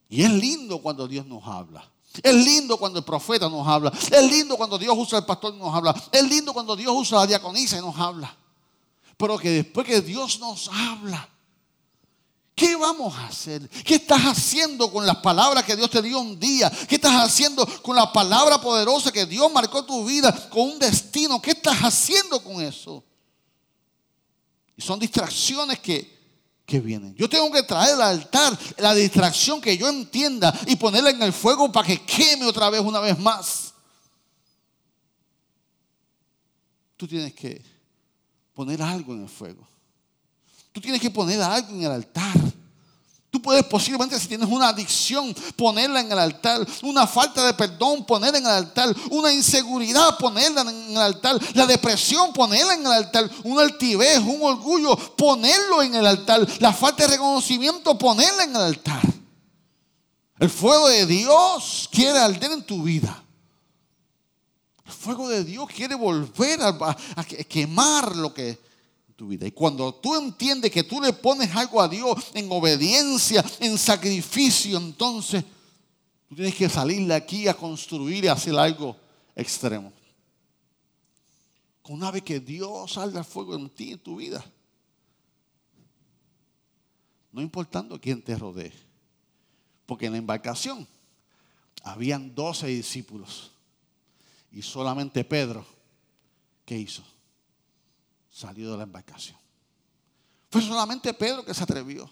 Y es lindo cuando Dios nos habla. Es lindo cuando el profeta nos habla. Es lindo cuando Dios usa el pastor y nos habla. Es lindo cuando Dios usa la diaconisa y nos habla. Pero que después que Dios nos habla, ¿Qué vamos a hacer? ¿Qué estás haciendo con las palabras que Dios te dio un día? ¿Qué estás haciendo con la palabra poderosa que Dios marcó tu vida con un destino? ¿Qué estás haciendo con eso? Y son distracciones que, que vienen. Yo tengo que traer al altar la distracción que yo entienda y ponerla en el fuego para que queme otra vez, una vez más. Tú tienes que poner algo en el fuego. Tú tienes que poner algo en el altar. Tú puedes posiblemente, si tienes una adicción, ponerla en el altar. Una falta de perdón, ponerla en el altar. Una inseguridad, ponerla en el altar. La depresión, ponerla en el altar. Un altivez, un orgullo, ponerlo en el altar. La falta de reconocimiento, ponerla en el altar. El fuego de Dios quiere arder en tu vida. El fuego de Dios quiere volver a, a quemar lo que vida. Y cuando tú entiendes que tú le pones algo a Dios en obediencia, en sacrificio, entonces tú tienes que salir de aquí a construir y hacer algo extremo. Una vez que Dios salga al fuego en ti, en tu vida, no importando quién te rodee, porque en la embarcación habían doce discípulos y solamente Pedro, ¿qué hizo? Salió de la embarcación. Fue solamente Pedro que se atrevió.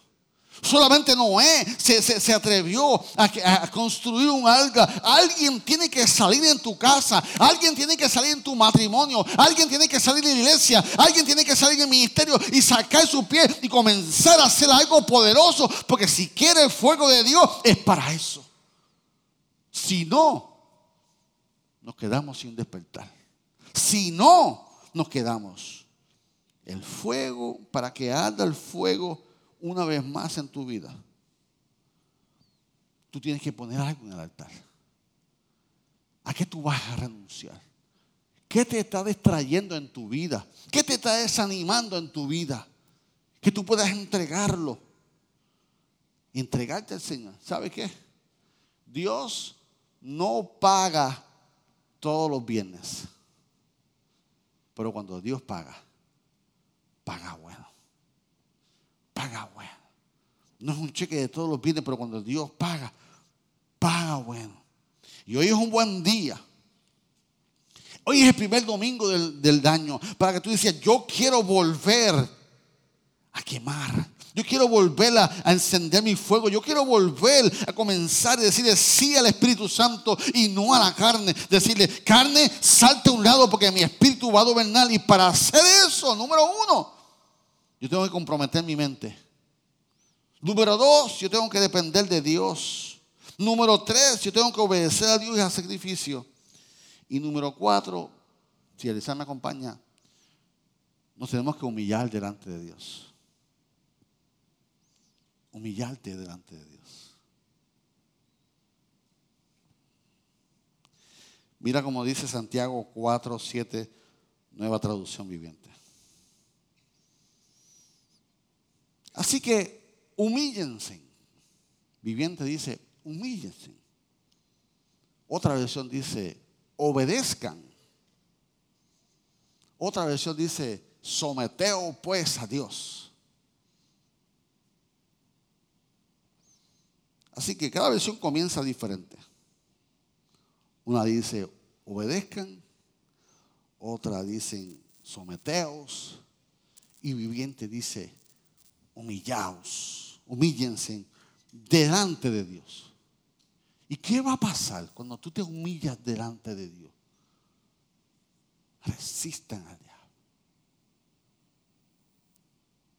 Solamente Noé se, atrevió a, construir un alga. Alguien tiene que salir en tu casa. Alguien tiene que salir en tu matrimonio. Alguien tiene que salir en la iglesia. Alguien tiene que salir en el ministerio y sacar su pie y comenzar a hacer algo poderoso. Porque si quiere el fuego de Dios es para eso. Si no, nos quedamos sin despertar. Si no, nos quedamos el fuego, para que arda el fuego una vez más en tu vida, tú tienes que poner algo en el altar. ¿A qué tú vas a renunciar? ¿Qué te está distrayendo en tu vida? ¿Qué te está desanimando en tu vida? Que tú puedas entregarlo. Entregarte al Señor. ¿Sabe qué? Dios no paga todos los viernes. Pero cuando Dios paga, paga bueno. Paga bueno. No es un cheque de todos los bienes, pero cuando Dios paga, paga bueno. Y hoy es un buen día. Hoy es el primer domingo del, del año para que tú dices, yo quiero volver a quemar. Yo quiero volver a, a, encender mi fuego. Yo quiero volver a comenzar y decirle sí al Espíritu Santo y no a la carne. Decirle, carne, salte a un lado porque mi espíritu va a gobernar. Y para hacer eso, número uno, yo tengo que comprometer mi mente. Número dos, yo tengo que depender de Dios. Número tres, yo tengo que obedecer a Dios y al sacrificio. Y número cuatro, si Elisa me acompaña, nos tenemos que humillar delante de Dios. Humillarte delante de Dios. Mira como dice Santiago 4, 7, nueva traducción viviente. Así que humíllense. Viviente dice, humíllense. Otra versión dice, obedezcan. Otra versión dice, someteo pues a Dios. Así que cada versión comienza diferente. Una dice, obedezcan. Otra dice, someteos. Y viviente dice, humillaos, humíllense delante de Dios. ¿Y qué va a pasar cuando tú te humillas delante de Dios? Resistan al diablo.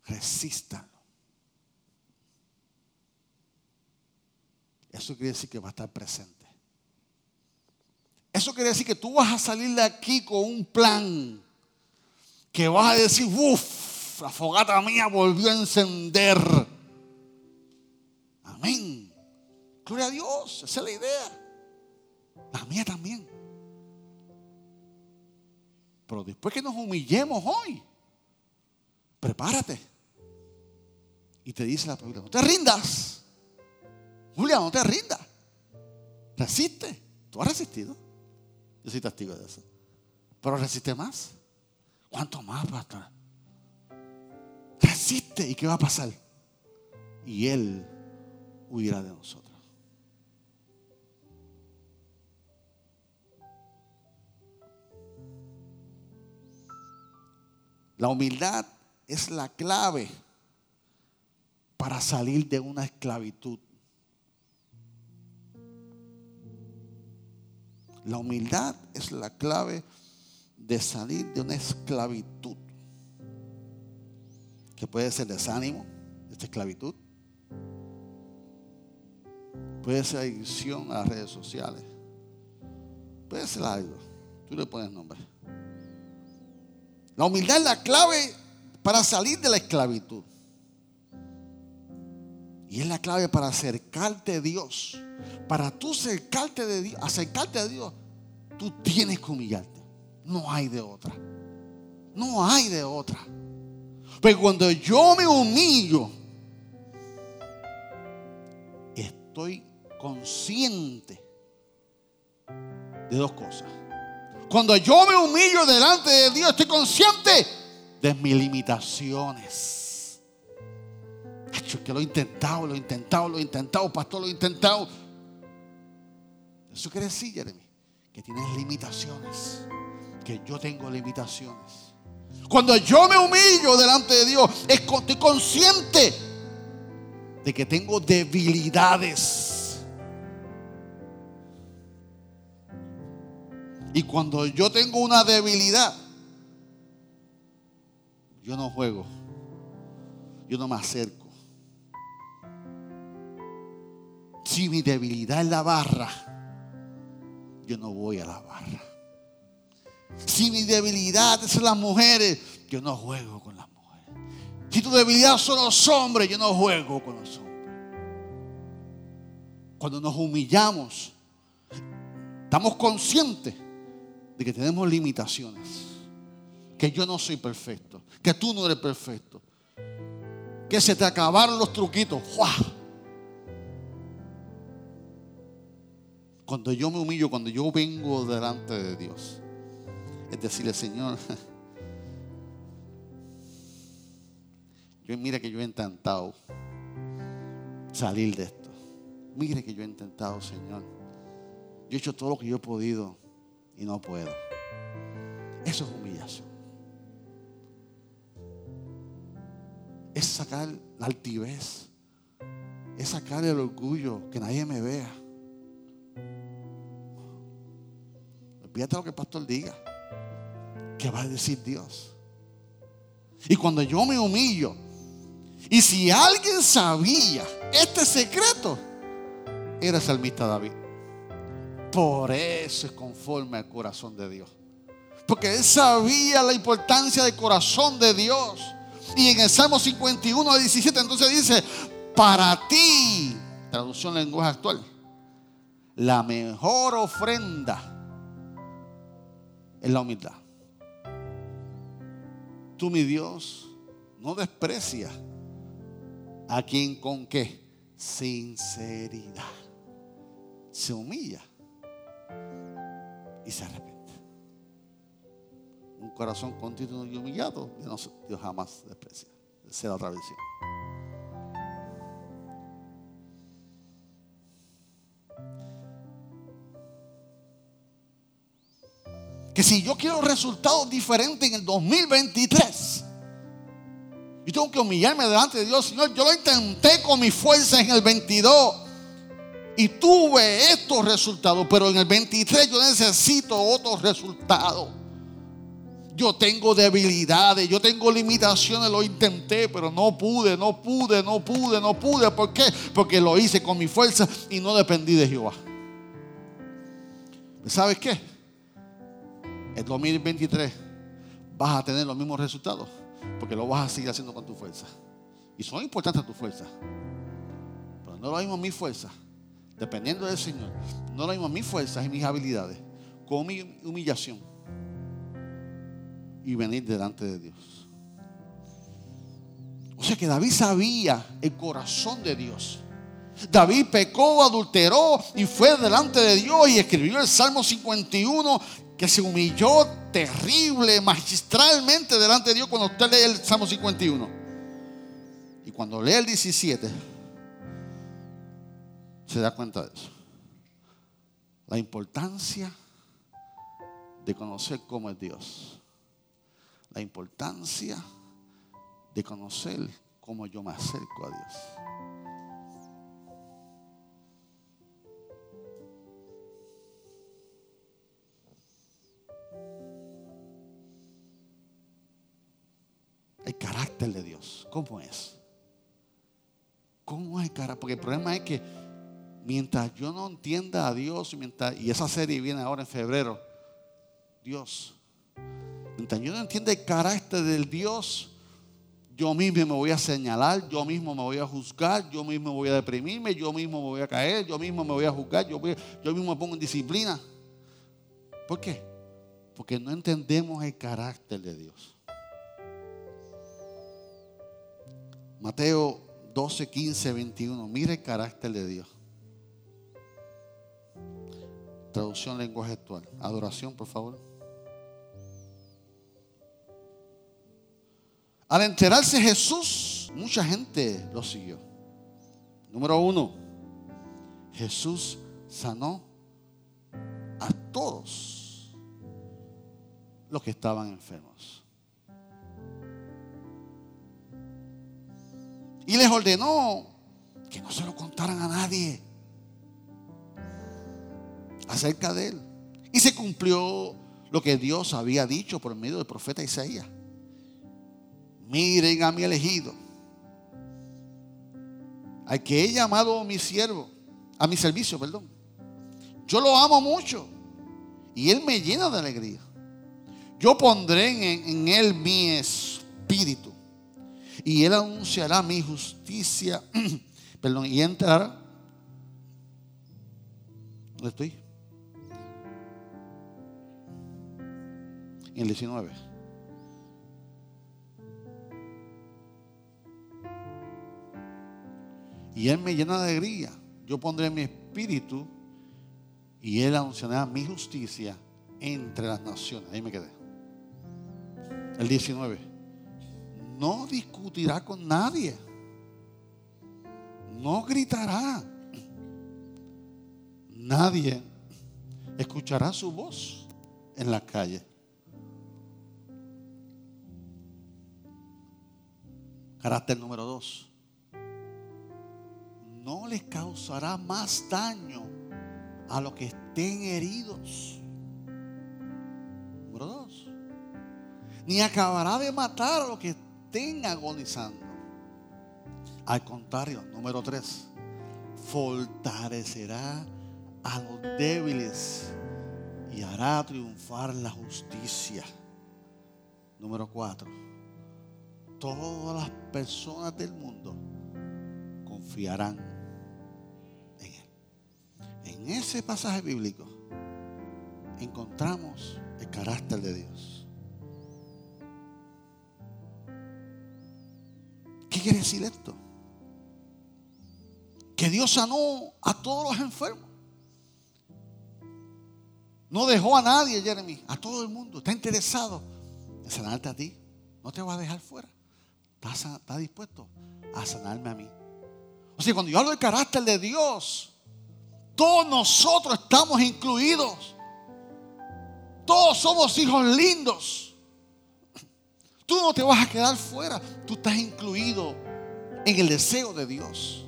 Resístanlo. Eso quiere decir que va a estar presente. Eso quiere decir que tú vas a salir de aquí con un plan que vas a decir, uff, la fogata mía volvió a encender. Amén. Gloria a Dios, esa es la idea. La mía también. Pero después que nos humillemos hoy, prepárate. Y te dice la Biblia, no te rindas. Julia, no te rindas. Resiste. Tú has resistido. Yo soy testigo de eso. Pero resiste más. ¿Cuánto más, pastor? Resiste. ¿Y qué va a pasar? Y Él huirá de nosotros. La humildad es la clave para salir de una esclavitud. La humildad es la clave de salir de una esclavitud. Que puede ser desánimo, esta esclavitud. Puede ser adicción a las redes sociales. Puede ser algo. Tú le pones nombre. La humildad es la clave para salir de la esclavitud. Y es la clave para acercarte a Dios. Para tú acercarte, de Dios, acercarte a Dios, tú tienes que humillarte. No hay de otra. No hay de otra. Pero cuando yo me humillo, estoy consciente de dos cosas. Cuando yo me humillo delante de Dios, estoy consciente de mis limitaciones. Hecho que lo he intentado, lo he intentado, lo he intentado, pastor, lo he intentado. Eso quiere decir, Jeremy, que tienes limitaciones, que yo tengo limitaciones. Cuando yo me humillo delante de Dios, estoy consciente de que tengo debilidades. Y cuando yo tengo una debilidad, yo no juego. Yo no me acerco. Si mi debilidad es la barra, yo no voy a la barra. Si mi debilidad es las mujeres, yo no juego con las mujeres. Si tu debilidad son los hombres, yo no juego con los hombres. Cuando nos humillamos, estamos conscientes de que tenemos limitaciones, que yo no soy perfecto, que tú no eres perfecto, que se te acabaron los truquitos. Cuando yo me humillo, cuando yo vengo delante de Dios, es decirle, Señor, yo mira que yo he intentado salir de esto. Mire que yo he intentado, Señor. Yo he hecho todo lo que yo he podido y no puedo. Eso es humillación. Es sacar la altivez. Es sacar el orgullo, que nadie me vea. Olvídate lo que el pastor diga. ¿Qué va a decir Dios? Y cuando yo me humillo, y si alguien sabía este secreto, era el salmista David. Por eso es conforme al corazón de Dios. Porque él sabía la importancia del corazón de Dios. Y en el Salmo 51 a 17 entonces dice, para ti, traducción lenguaje actual, la mejor ofrenda es la humildad. Tú, mi Dios, no desprecias a quien con qué? Sinceridad. Se humilla y se arrepiente. Un corazón contrito y humillado, Dios, jamás desprecia. Será otra visión. Que si yo quiero resultados diferentes en el 2023, yo tengo que humillarme delante de Dios. Señor, yo lo intenté con mi fuerza en el 22 y tuve estos resultados, pero en el 23 yo necesito otros resultados. Yo tengo debilidades, yo tengo limitaciones, lo intenté, pero no pude, no pude, no pude, no pude. ¿Por qué? Porque lo hice con mi fuerza y no dependí de Jehová. ¿Sabes qué? El 2023 vas a tener los mismos resultados porque lo vas a seguir haciendo con tu fuerza. Y son importantes tus fuerzas. Pero no lo mismo mi fuerza, dependiendo del Señor. No lo mismo mis fuerzas y mis habilidades con mi humillación y venir delante de Dios. O sea que David sabía el corazón de Dios. David pecó, adulteró y fue delante de Dios y escribió el Salmo 51 que se humilló terrible, magistralmente delante de Dios cuando usted lee el Salmo 51. Y cuando lee el 17, se da cuenta de eso. La importancia de conocer cómo es Dios. La importancia de conocer cómo yo me acerco a Dios. El carácter de Dios. ¿Cómo es? ¿Cómo es el carácter? Porque el problema es que mientras yo no entienda a Dios, y esa serie viene ahora en febrero, Dios, mientras yo no entienda el carácter del Dios, yo mismo me voy a señalar, yo mismo me voy a juzgar, yo mismo voy a deprimirme, yo mismo me voy a caer, yo mismo me voy a juzgar, yo, yo mismo me pongo en disciplina. ¿Por qué? Porque no entendemos el carácter de Dios. Mateo 12, 15, 21. Mire el carácter de Dios. Traducción lenguaje actual. Adoración, por favor. Al enterarse Jesús, mucha gente lo siguió. Número uno, Jesús sanó a todos los que estaban enfermos. Y les ordenó que no se lo contaran a nadie acerca de él. Y se cumplió lo que Dios había dicho por medio del profeta Isaías. Miren a mi elegido, al que he llamado mi siervo, a mi servicio, perdón. Yo lo amo mucho y él me llena de alegría. Yo pondré en, en él mi espíritu y él anunciará mi justicia, perdón, y entrará. ¿Dónde estoy? En el 19. Y él me llena de alegría. Yo pondré mi espíritu y él anunciará mi justicia entre las naciones. Ahí me quedé. El 19 no discutirá con nadie. No gritará. Nadie escuchará su voz en la calle. Carácter número dos. No les causará más daño a los que estén heridos. Número dos. Ni acabará de matar a los que estén agonizando. Al contrario, número tres, fortalecerá a los débiles y hará triunfar la justicia. Número cuatro, todas las personas del mundo confiarán en Él. En ese pasaje bíblico encontramos el carácter de Dios. ¿Qué quiere decir esto? Que Dios sanó a todos los enfermos. No dejó a nadie, Jeremy, a todo el mundo. Está interesado en sanarte a ti. No te va a dejar fuera. Está, está dispuesto a sanarme a mí. O sea, cuando yo hablo del carácter de Dios, todos nosotros estamos incluidos. Todos somos hijos lindos. Tú no te vas a quedar fuera. Tú estás incluido en el deseo de Dios.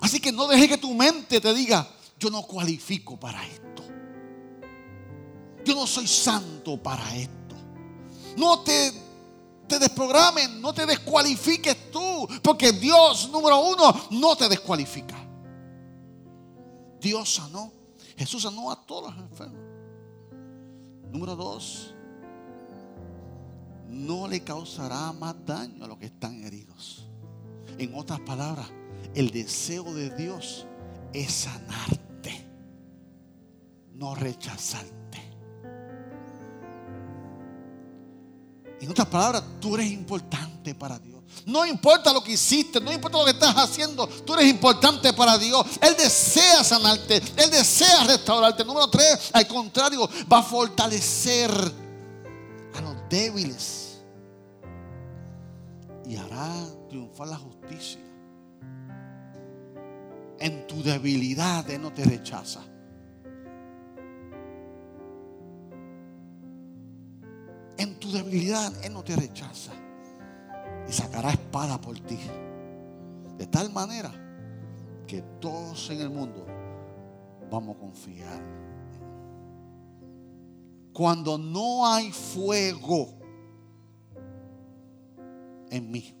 Así que no deje que tu mente te diga, yo no cualifico para esto. Yo no soy santo para esto. No te, te desprogramen, no te descualifiques tú, porque Dios, número uno, no te descualifica. Dios sanó. Jesús sanó a todos los enfermos. Número dos, no le causará más daño a los que están heridos. En otras palabras, el deseo de Dios es sanarte, no rechazarte. En otras palabras, tú eres importante para Dios. No importa lo que hiciste, no importa lo que estás haciendo, tú eres importante para Dios. Él desea sanarte, Él desea restaurarte. Número tres, al contrario, va a fortalecer a los débiles y hará triunfar la justicia. En tu debilidad Él no te rechaza. En tu debilidad Él no te rechaza y sacará espada por ti. De tal manera que todos en el mundo vamos a confiar. Cuando no hay fuego en mí.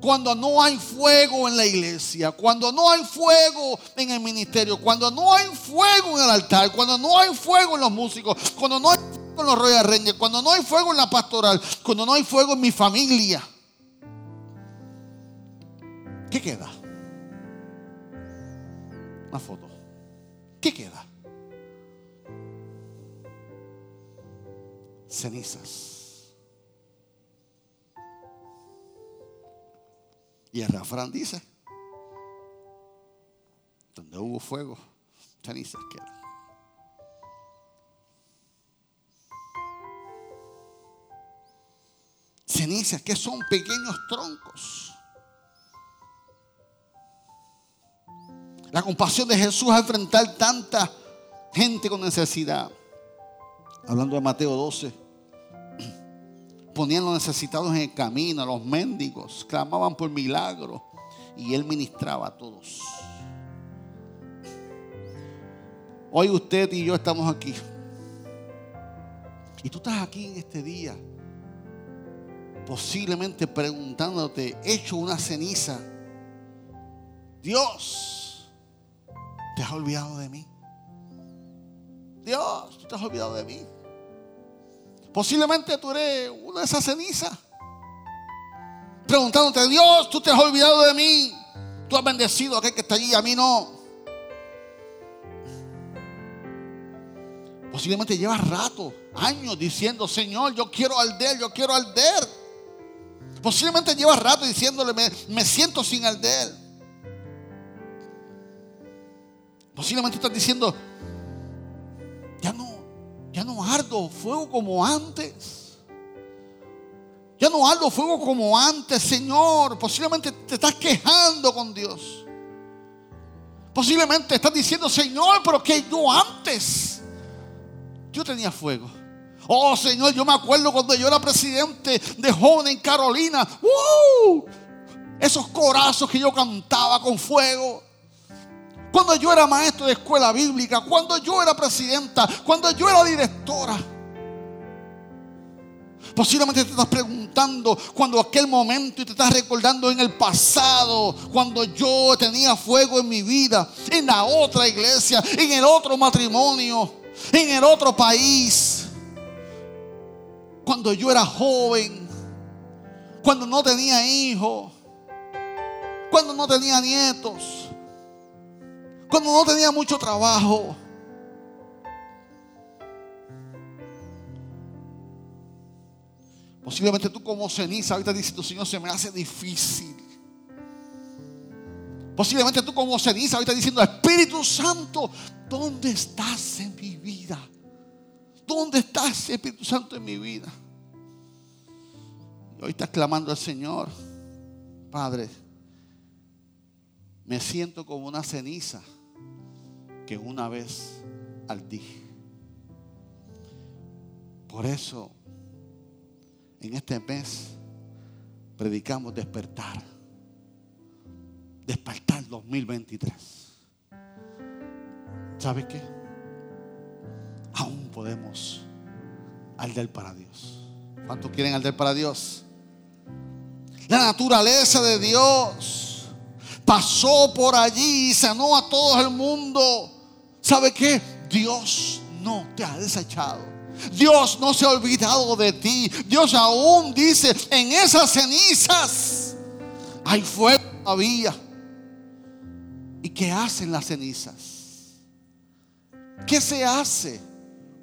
Cuando no hay fuego en la iglesia, cuando no hay fuego en el ministerio, cuando no hay fuego en el altar, cuando no hay fuego en los músicos, cuando no hay fuego en los Royal Rangers, cuando no hay fuego en la pastoral, cuando no hay fuego en mi familia, ¿Qué queda? Una foto. ¿Qué queda? Cenizas. Y el dice, donde hubo fuego, cenizas quedan. Cenizas que son pequeños troncos La compasión de Jesús a enfrentar tanta gente con necesidad. Hablando de Mateo 12. Ponían los necesitados en el camino, los mendigos, clamaban por milagros y él ministraba a todos. Hoy usted y yo estamos aquí. Y tú estás aquí en este día, posiblemente preguntándote, hecho una ceniza. Dios, ¿Te has olvidado de mí? Dios, tú te has olvidado de mí. Posiblemente tú eres una de esas cenizas. Preguntándote, Dios, tú te has olvidado de mí. Tú has bendecido a aquel que está allí, a mí no. Posiblemente llevas rato, años diciendo, Señor, yo quiero alder, yo quiero alder. Posiblemente llevas rato diciéndole, me, me siento sin alder. Posiblemente estás diciendo, ya no, ya no ardo fuego como antes. Ya no ardo fuego como antes, Señor. Posiblemente te estás quejando con Dios. Posiblemente estás diciendo, Señor, pero que yo antes, yo tenía fuego. Oh Señor, yo me acuerdo cuando yo era presidente de joven en Carolina. ¡Uh! Esos corazos que yo cantaba con fuego. Cuando yo era maestro de escuela bíblica, cuando yo era presidenta, cuando yo era directora. Posiblemente te estás preguntando cuando aquel momento y te estás recordando en el pasado, cuando yo tenía fuego en mi vida, en la otra iglesia, en el otro matrimonio, en el otro país. Cuando yo era joven, cuando no tenía hijos, cuando no tenía nietos cuando no tenía mucho trabajo. Posiblemente tú como ceniza ahorita dices, Señor, se me hace difícil. Posiblemente tú como ceniza ahorita diciendo, Espíritu Santo, ¿dónde estás en mi vida? ¿Dónde estás, Espíritu Santo, en mi vida? Y hoy estás clamando al Señor, Padre, me siento como una ceniza que una vez al día. Por eso, en este mes, predicamos despertar. despertar 2023. ¿Sabe qué? Aún podemos arder para Dios. ¿Cuántos quieren arder para Dios? La naturaleza de Dios pasó por allí y sanó a todo el mundo. ¿Sabe qué? Dios no te ha desechado. Dios no se ha olvidado de ti. Dios aún dice, en esas cenizas hay fuego todavía. ¿Y qué hacen las cenizas? ¿Qué se hace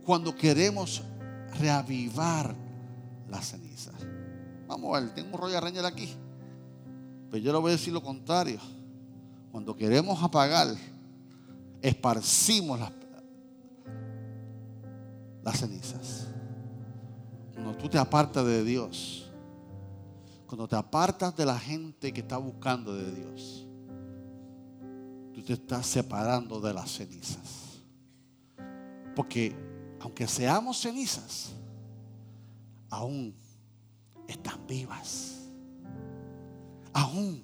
cuando queremos reavivar las cenizas? Vamos a ver, tengo un rollo de aquí. Pero yo le voy a decir lo contrario. Cuando queremos apagar, esparcimos las, las cenizas. Cuando tú te apartas de Dios, cuando te apartas de la gente que está buscando de Dios, tú te estás separando de las cenizas. Porque aunque seamos cenizas, aún están vivas. Aún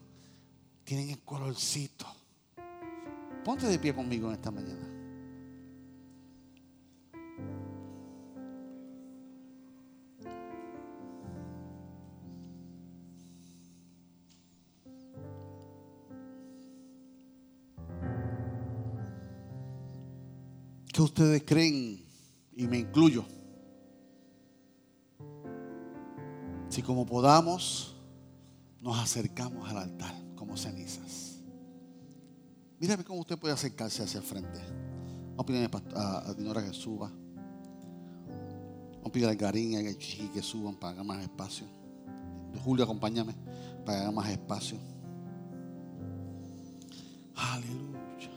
tienen el colorcito. Ponte de pie conmigo en esta mañana. ¿Qué ustedes creen? Y me incluyo. Si como podamos, nos acercamos al altar como cenizas. Mírame cómo usted puede acercarse hacia el frente. Vamos a pedirle a, Dinora que suba. Vamos a pedirle a Garín y que suban para hacer más espacio. Julio, acompáñame para hacer más espacio. Aleluya.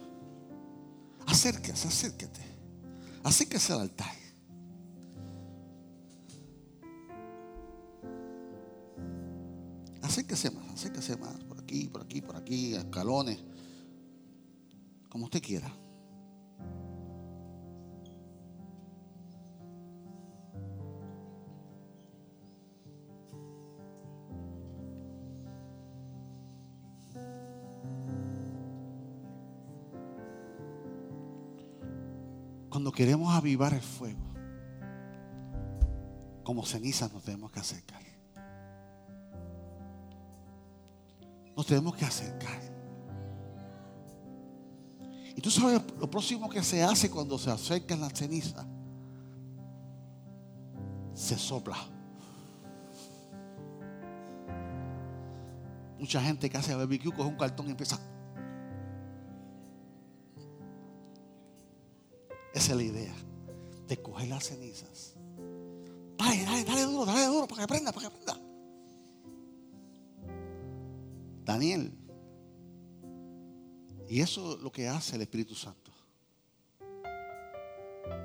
Acérquese, acérquete. Acérquese al altar. Acérquese más, acérquese más. Por aquí, por aquí, por aquí, escalones. Como usted quiera. Cuando queremos avivar el fuego, como cenizas nos tenemos que acercar. Tenemos que acercar. Y tú sabes lo próximo que se hace cuando se acerca la ceniza. Se sopla. Mucha gente que hace barbecue coge un cartón y empieza Esa es la idea. De coger las cenizas. Dale, dale, dale duro, dale duro para que prenda, para que prenda. Daniel. Y eso es lo que hace el Espíritu Santo.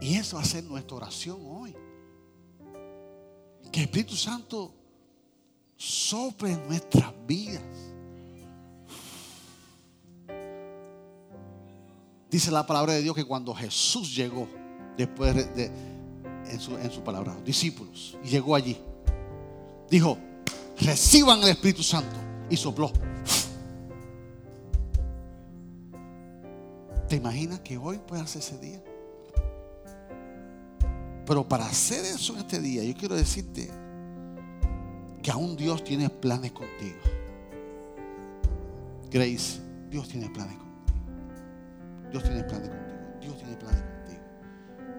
Y eso va a ser nuestra oración hoy. Que el Espíritu Santo sople en nuestras vidas. Dice la palabra de Dios que cuando Jesús llegó, después de, en, su, en su palabra, discípulos, y llegó allí, dijo, reciban el Espíritu Santo. Y sopló. Imaginas que hoy puede hacer ese día? Pero para hacer eso en este día, yo quiero decirte que aún Dios tiene planes contigo. Grace, Dios tiene planes contigo. Dios tiene planes contigo. Dios tiene planes contigo.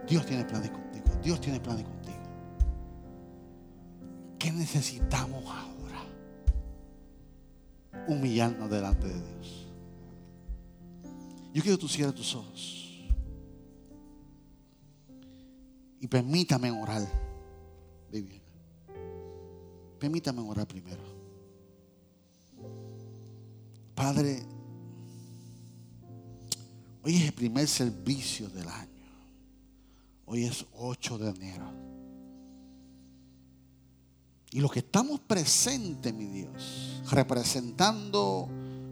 Dios tiene planes contigo. Dios tiene planes contigo. ¿Qué necesitamos ahora? Humillarnos delante de Dios. Yo quiero que tú cierres tus ojos. Y permítame orar, Viviana. Permítame orar primero. Padre, Hoy es el primer servicio del año. Hoy es 8 de enero. Y los que estamos presentes, mi Dios, representando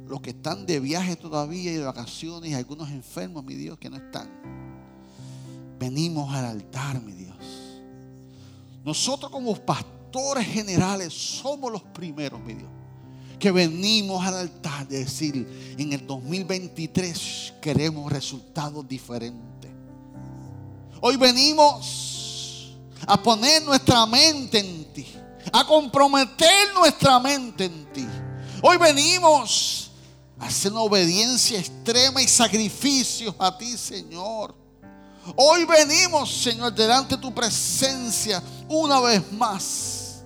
los que están de viaje todavía y de vacaciones algunos enfermos, mi Dios, que no están. Venimos al altar, mi Dios. Nosotros como pastores generales somos los primeros, mi Dios, que venimos al altar de decir, en el 2023 queremos resultados diferentes. Hoy venimos a poner nuestra mente en ti, a comprometer nuestra mente en ti. Hoy venimos hacer obediencia extrema y sacrificios a ti, Señor. Hoy venimos, Señor, delante de tu presencia una vez más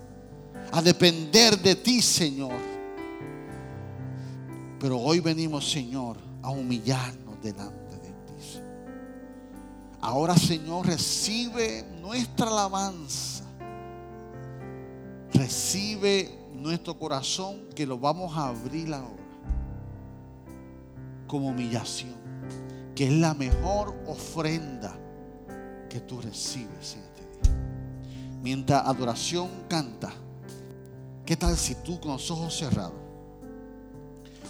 a depender de ti, Señor. Pero hoy venimos, Señor, a humillarnos delante de ti. Ahora, Señor, recibe nuestra alabanza. Recibe nuestro corazón que lo vamos a abrir ahora como humillación, que es la mejor ofrenda que tú recibes en este día. Mientras adoración canta, ¿qué tal si tú con los ojos cerrados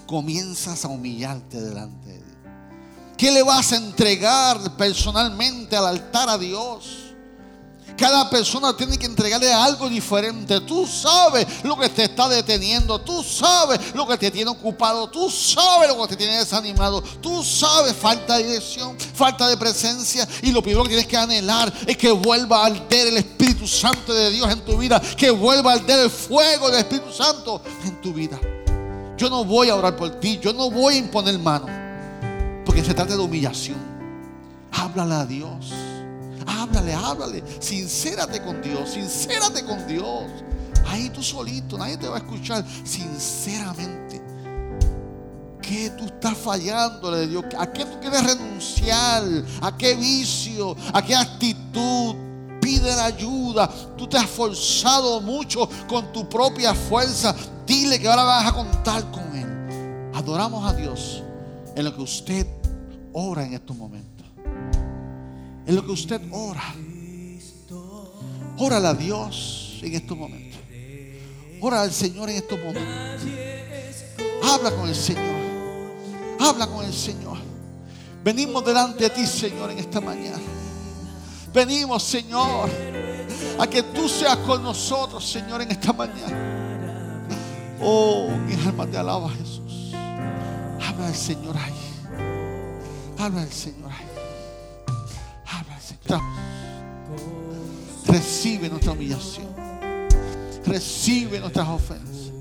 comienzas a humillarte delante de Dios? ¿Qué le vas a entregar personalmente al altar a Dios? Cada persona tiene que entregarle algo diferente. Tú sabes lo que te está deteniendo. Tú sabes lo que te tiene ocupado. Tú sabes lo que te tiene desanimado. Tú sabes falta de dirección, falta de presencia. Y lo primero que tienes que anhelar es que vuelva a arder el Espíritu Santo de Dios en tu vida. Que vuelva a arder el fuego del Espíritu Santo en tu vida. Yo no voy a orar por ti. Yo no voy a imponer mano. Porque se trata de humillación. Háblale a Dios. Háblale, háblale. Sincérate con Dios, sincérate con Dios. Ahí tú solito, nadie te va a escuchar. Sinceramente. ¿Qué tú estás fallando de Dios? ¿A qué tú quieres renunciar? ¿A qué vicio? ¿A qué actitud? Pide la ayuda. Tú te has forzado mucho con tu propia fuerza. Dile que ahora vas a contar con Él. Adoramos a Dios en lo que usted ora en estos momentos en lo que usted ora. Órale a Dios en estos momentos. Ora al Señor en estos momentos. Habla con el Señor. Habla con el Señor. Venimos delante de ti, Señor, en esta mañana. Venimos, Señor, a que tú seas con nosotros, Señor, en esta mañana. Oh, mi alma te alaba, Jesús. Habla al Señor ahí. Habla al Señor ahí. Recibe nuestra humillación. Recibe nuestras ofensas.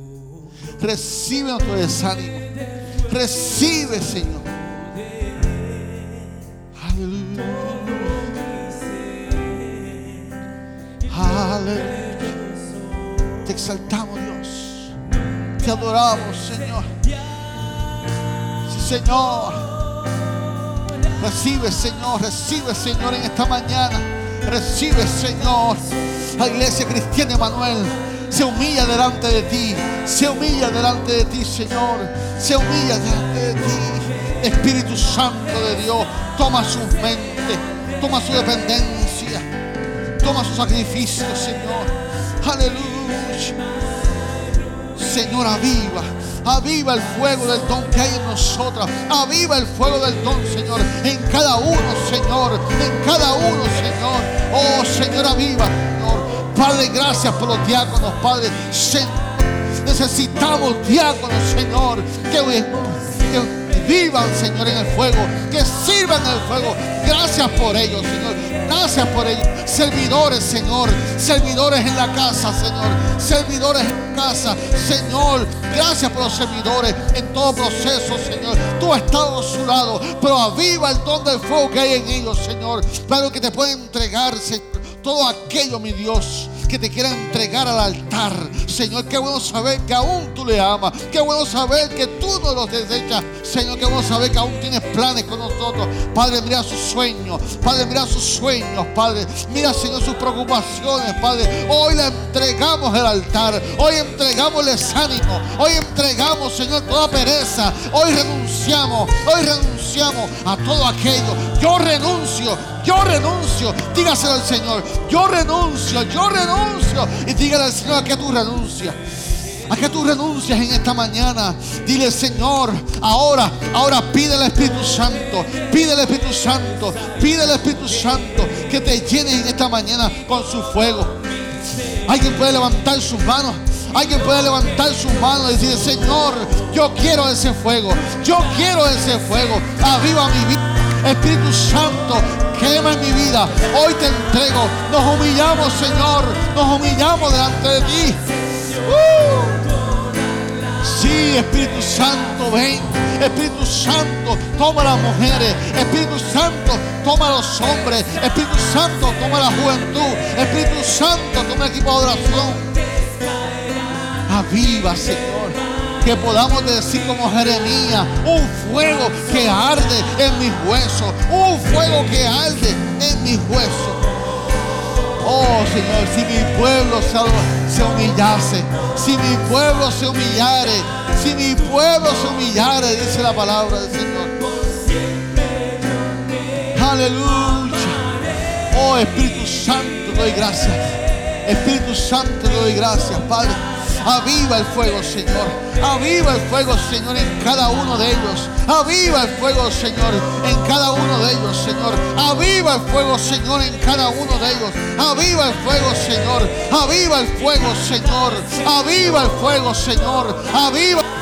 Recibe nuestro desánimo. Recibe, Señor. Aleluya. Aleluya. Te exaltamos, Dios. Te adoramos, Señor. Sí, Señor. Recibe, Señor, recibe, Señor, en esta mañana. Recibe, Señor. La iglesia cristiana Emanuel se humilla delante de ti. Se humilla delante de ti, Señor. Se humilla delante de ti. Espíritu Santo de Dios, toma su mente, toma su dependencia, toma su sacrificio, Señor. Aleluya. Señor, aviva Aviva el fuego del don que hay en nosotras. Aviva el fuego del don, Señor, en cada uno, Señor. En cada uno, Señor. Oh, Señor, aviva, Señor. Padre, gracias por los diáconos, Padre. Necesitamos diáconos, Señor. Que, que vivan, Señor, en el fuego. Que sirvan en el fuego. Gracias por ellos, Señor. Gracias por ello. Servidores, Señor. Servidores en la casa, Señor. Servidores en casa, Señor. Gracias por los servidores en todo proceso, Señor. Tú has estado a su lado, pero aviva el don del fuego que hay en ellos, Señor. Para que te pueden entregar, todo aquello, mi Dios que te quiera entregar al altar. Señor, qué bueno saber que aún tú le amas. Qué bueno saber que tú no los desechas. Señor, qué bueno saber que aún tienes planes con nosotros. Padre, mira sus sueños. Padre, mira sus sueños, Padre. Mira, Señor, sus preocupaciones, Padre. Hoy le entregamos el altar. Hoy entregamos el desánimo. Hoy entregamos, Señor, toda pereza. Hoy renunciamos. Hoy renunciamos a todo aquello. Yo renuncio. Yo renuncio. Dígaselo al Señor. Yo renuncio. Yo renuncio y dígale al Señor a que tú renuncias. A que tú renuncias en esta mañana. Dile, Señor, ahora, ahora pide al Espíritu Santo. Pide al Espíritu Santo. Pide al Espíritu Santo que te llene en esta mañana con su fuego. Alguien puede levantar sus manos. Alguien puede levantar su mano y decir, Señor, yo quiero ese fuego. Yo quiero ese fuego. Aviva mi vida. Espíritu Santo, quema en mi vida. Hoy te entrego. Nos humillamos, Señor. Nos humillamos delante de ti. Uh. Sí, Espíritu Santo, ven. Espíritu Santo, toma a las mujeres. Espíritu Santo, toma a los hombres. Espíritu Santo, toma a la juventud. Espíritu Santo, toma el equipo de oración. Aviva, Señor. Que podamos decir como Jeremías, un fuego que arde en mis huesos. Un fuego que arde en mis huesos. Oh Señor, si mi pueblo se, humillase, si mi pueblo se humillare, si mi pueblo se humillare, dice la palabra del Señor. Aleluya. Oh Espíritu Santo, doy gracias. Espíritu Santo, doy gracias, Padre. Aviva el fuego, Señor. Aviva el fuego, Señor, en cada uno de ellos. Aviva el fuego, Señor, en cada uno de ellos, Señor. Aviva el fuego, Señor, en cada uno de ellos. Aviva el fuego, Señor. Aviva el fuego, Señor. Aviva el fuego, Señor. Aviva el fuego, Señor,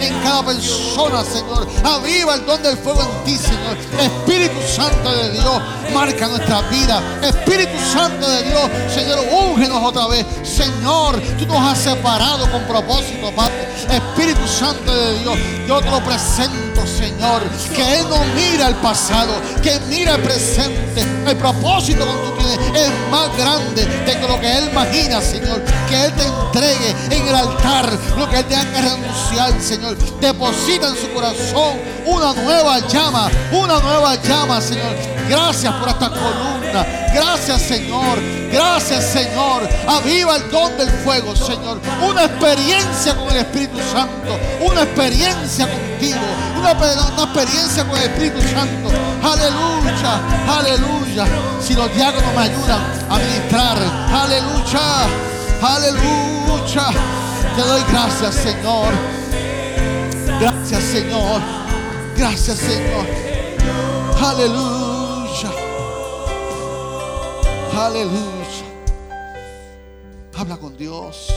en cada persona, Señor. Aviva el don del fuego en ti, Señor. Espíritu Santo de Dios, marca nuestra vida. Espíritu Santo de Dios, Señor, úngenos otra vez. Señor, tú nos has separado con propósito, Padre. Espíritu Santo de Dios, yo te lo presento, Señor. Que Él no mira el pasado, que mira el presente. El propósito que tú tienes es más grande de lo que Él imagina, Señor. Que Él te entregue en el altar lo que Él tenga que renunciar, Señor. Deposita en su corazón una nueva llama, una nueva llama, Señor. Gracias por esta columna. Gracias, Señor. Gracias, Señor. Aviva el don del fuego, Señor. Una experiencia con el Espíritu Santo. Una experiencia contigo. Una, experiencia con el Espíritu Santo. Aleluya. Aleluya. Si los diáconos me ayudan a ministrar. Aleluya. Aleluya. Te doy gracias, Señor. Gracias, Señor. Gracias, Señor. Aleluya. Aleluya. Habla con Dios.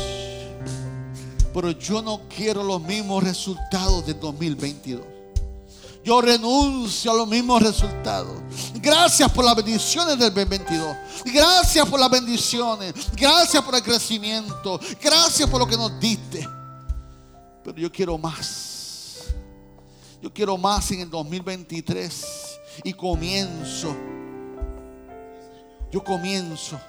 Pero yo no quiero los mismos resultados de 2022. Yo renuncio a los mismos resultados. Gracias por las bendiciones del 2022. Gracias por las bendiciones. Gracias por el crecimiento. Gracias por lo que nos diste. Pero yo quiero más. Yo quiero más en el 2023. Y comienzo. Yo comienzo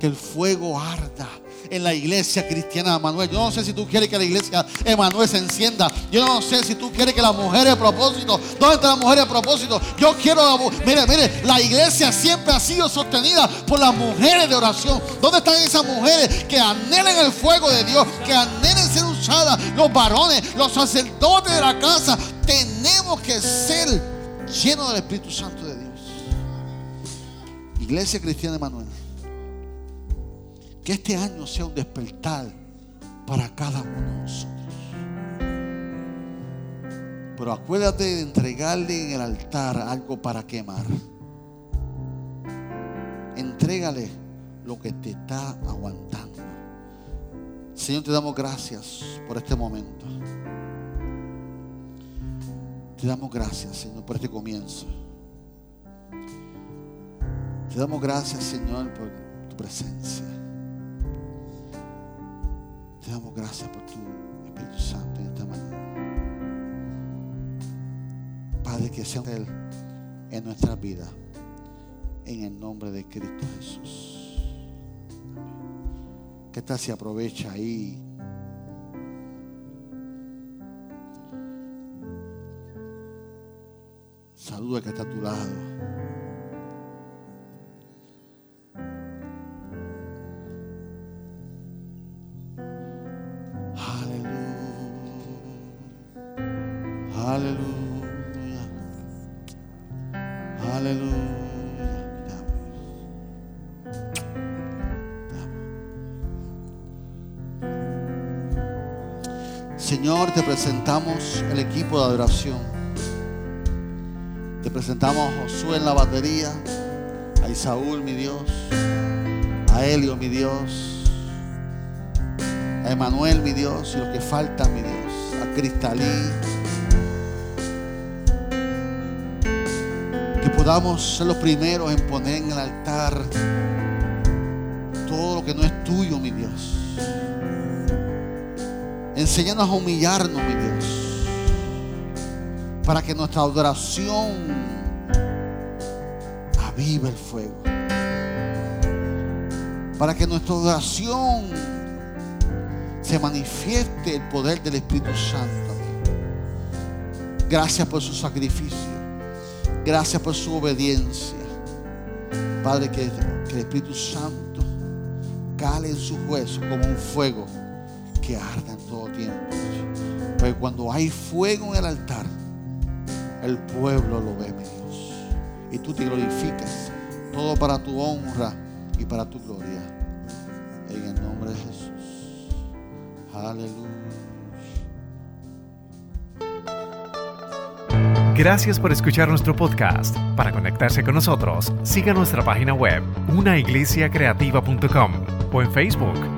que el fuego arda en la iglesia cristiana de Emanuel. Yo no sé si tú quieres que la iglesia Emanuel se encienda. Yo no sé si tú quieres que las mujeres de propósito. ¿Dónde están las mujeres de propósito? Yo quiero la Mire, mire, la iglesia siempre ha sido sostenida por las mujeres de oración. ¿Dónde están esas mujeres que anhelen el fuego de Dios? Que anhelen ser usadas. Los varones, los sacerdotes de la casa. Tenemos que ser llenos del Espíritu Santo de Dios. Iglesia cristiana Emanuel. Que este año sea un despertar para cada uno de nosotros. Pero acuérdate de entregarle en el altar algo para quemar. Entrégale lo que te está aguantando. Señor, te damos gracias por este momento. Te damos gracias, Señor, por este comienzo. Te damos gracias, Señor, por tu presencia. Te damos gracias por tu Espíritu Santo en esta mañana. Padre, que sea Él en nuestra vida. En el nombre de Cristo Jesús. ¿Qué tal si aprovecha ahí? Saluda que está a tu lado. Te presentamos el equipo de adoración. Te presentamos a Josué en la batería, a Isaúl, mi Dios, a Helio, mi Dios, a Emanuel, mi Dios, y los que faltan, mi Dios, a Cristalí. Que podamos ser los primeros en poner en el altar todo lo que no es tuyo, mi Dios. Enséñanos a humillarnos, mi Dios. Para que nuestra adoración avive el fuego. Para que nuestra adoración se manifieste el poder del Espíritu Santo. Gracias por su sacrificio. Gracias por su obediencia. Padre, que, el Espíritu Santo cale en sus huesos como un fuego que arda en todo tiempo. Porque cuando hay fuego en el altar, el pueblo lo ve, mi Dios. Y tú te glorificas. Todo para tu honra y para tu gloria. En el nombre de Jesús. Aleluya. Gracias por escuchar nuestro podcast. Para conectarse con nosotros, siga nuestra página web, unaiglesiacreativa.com o en Facebook,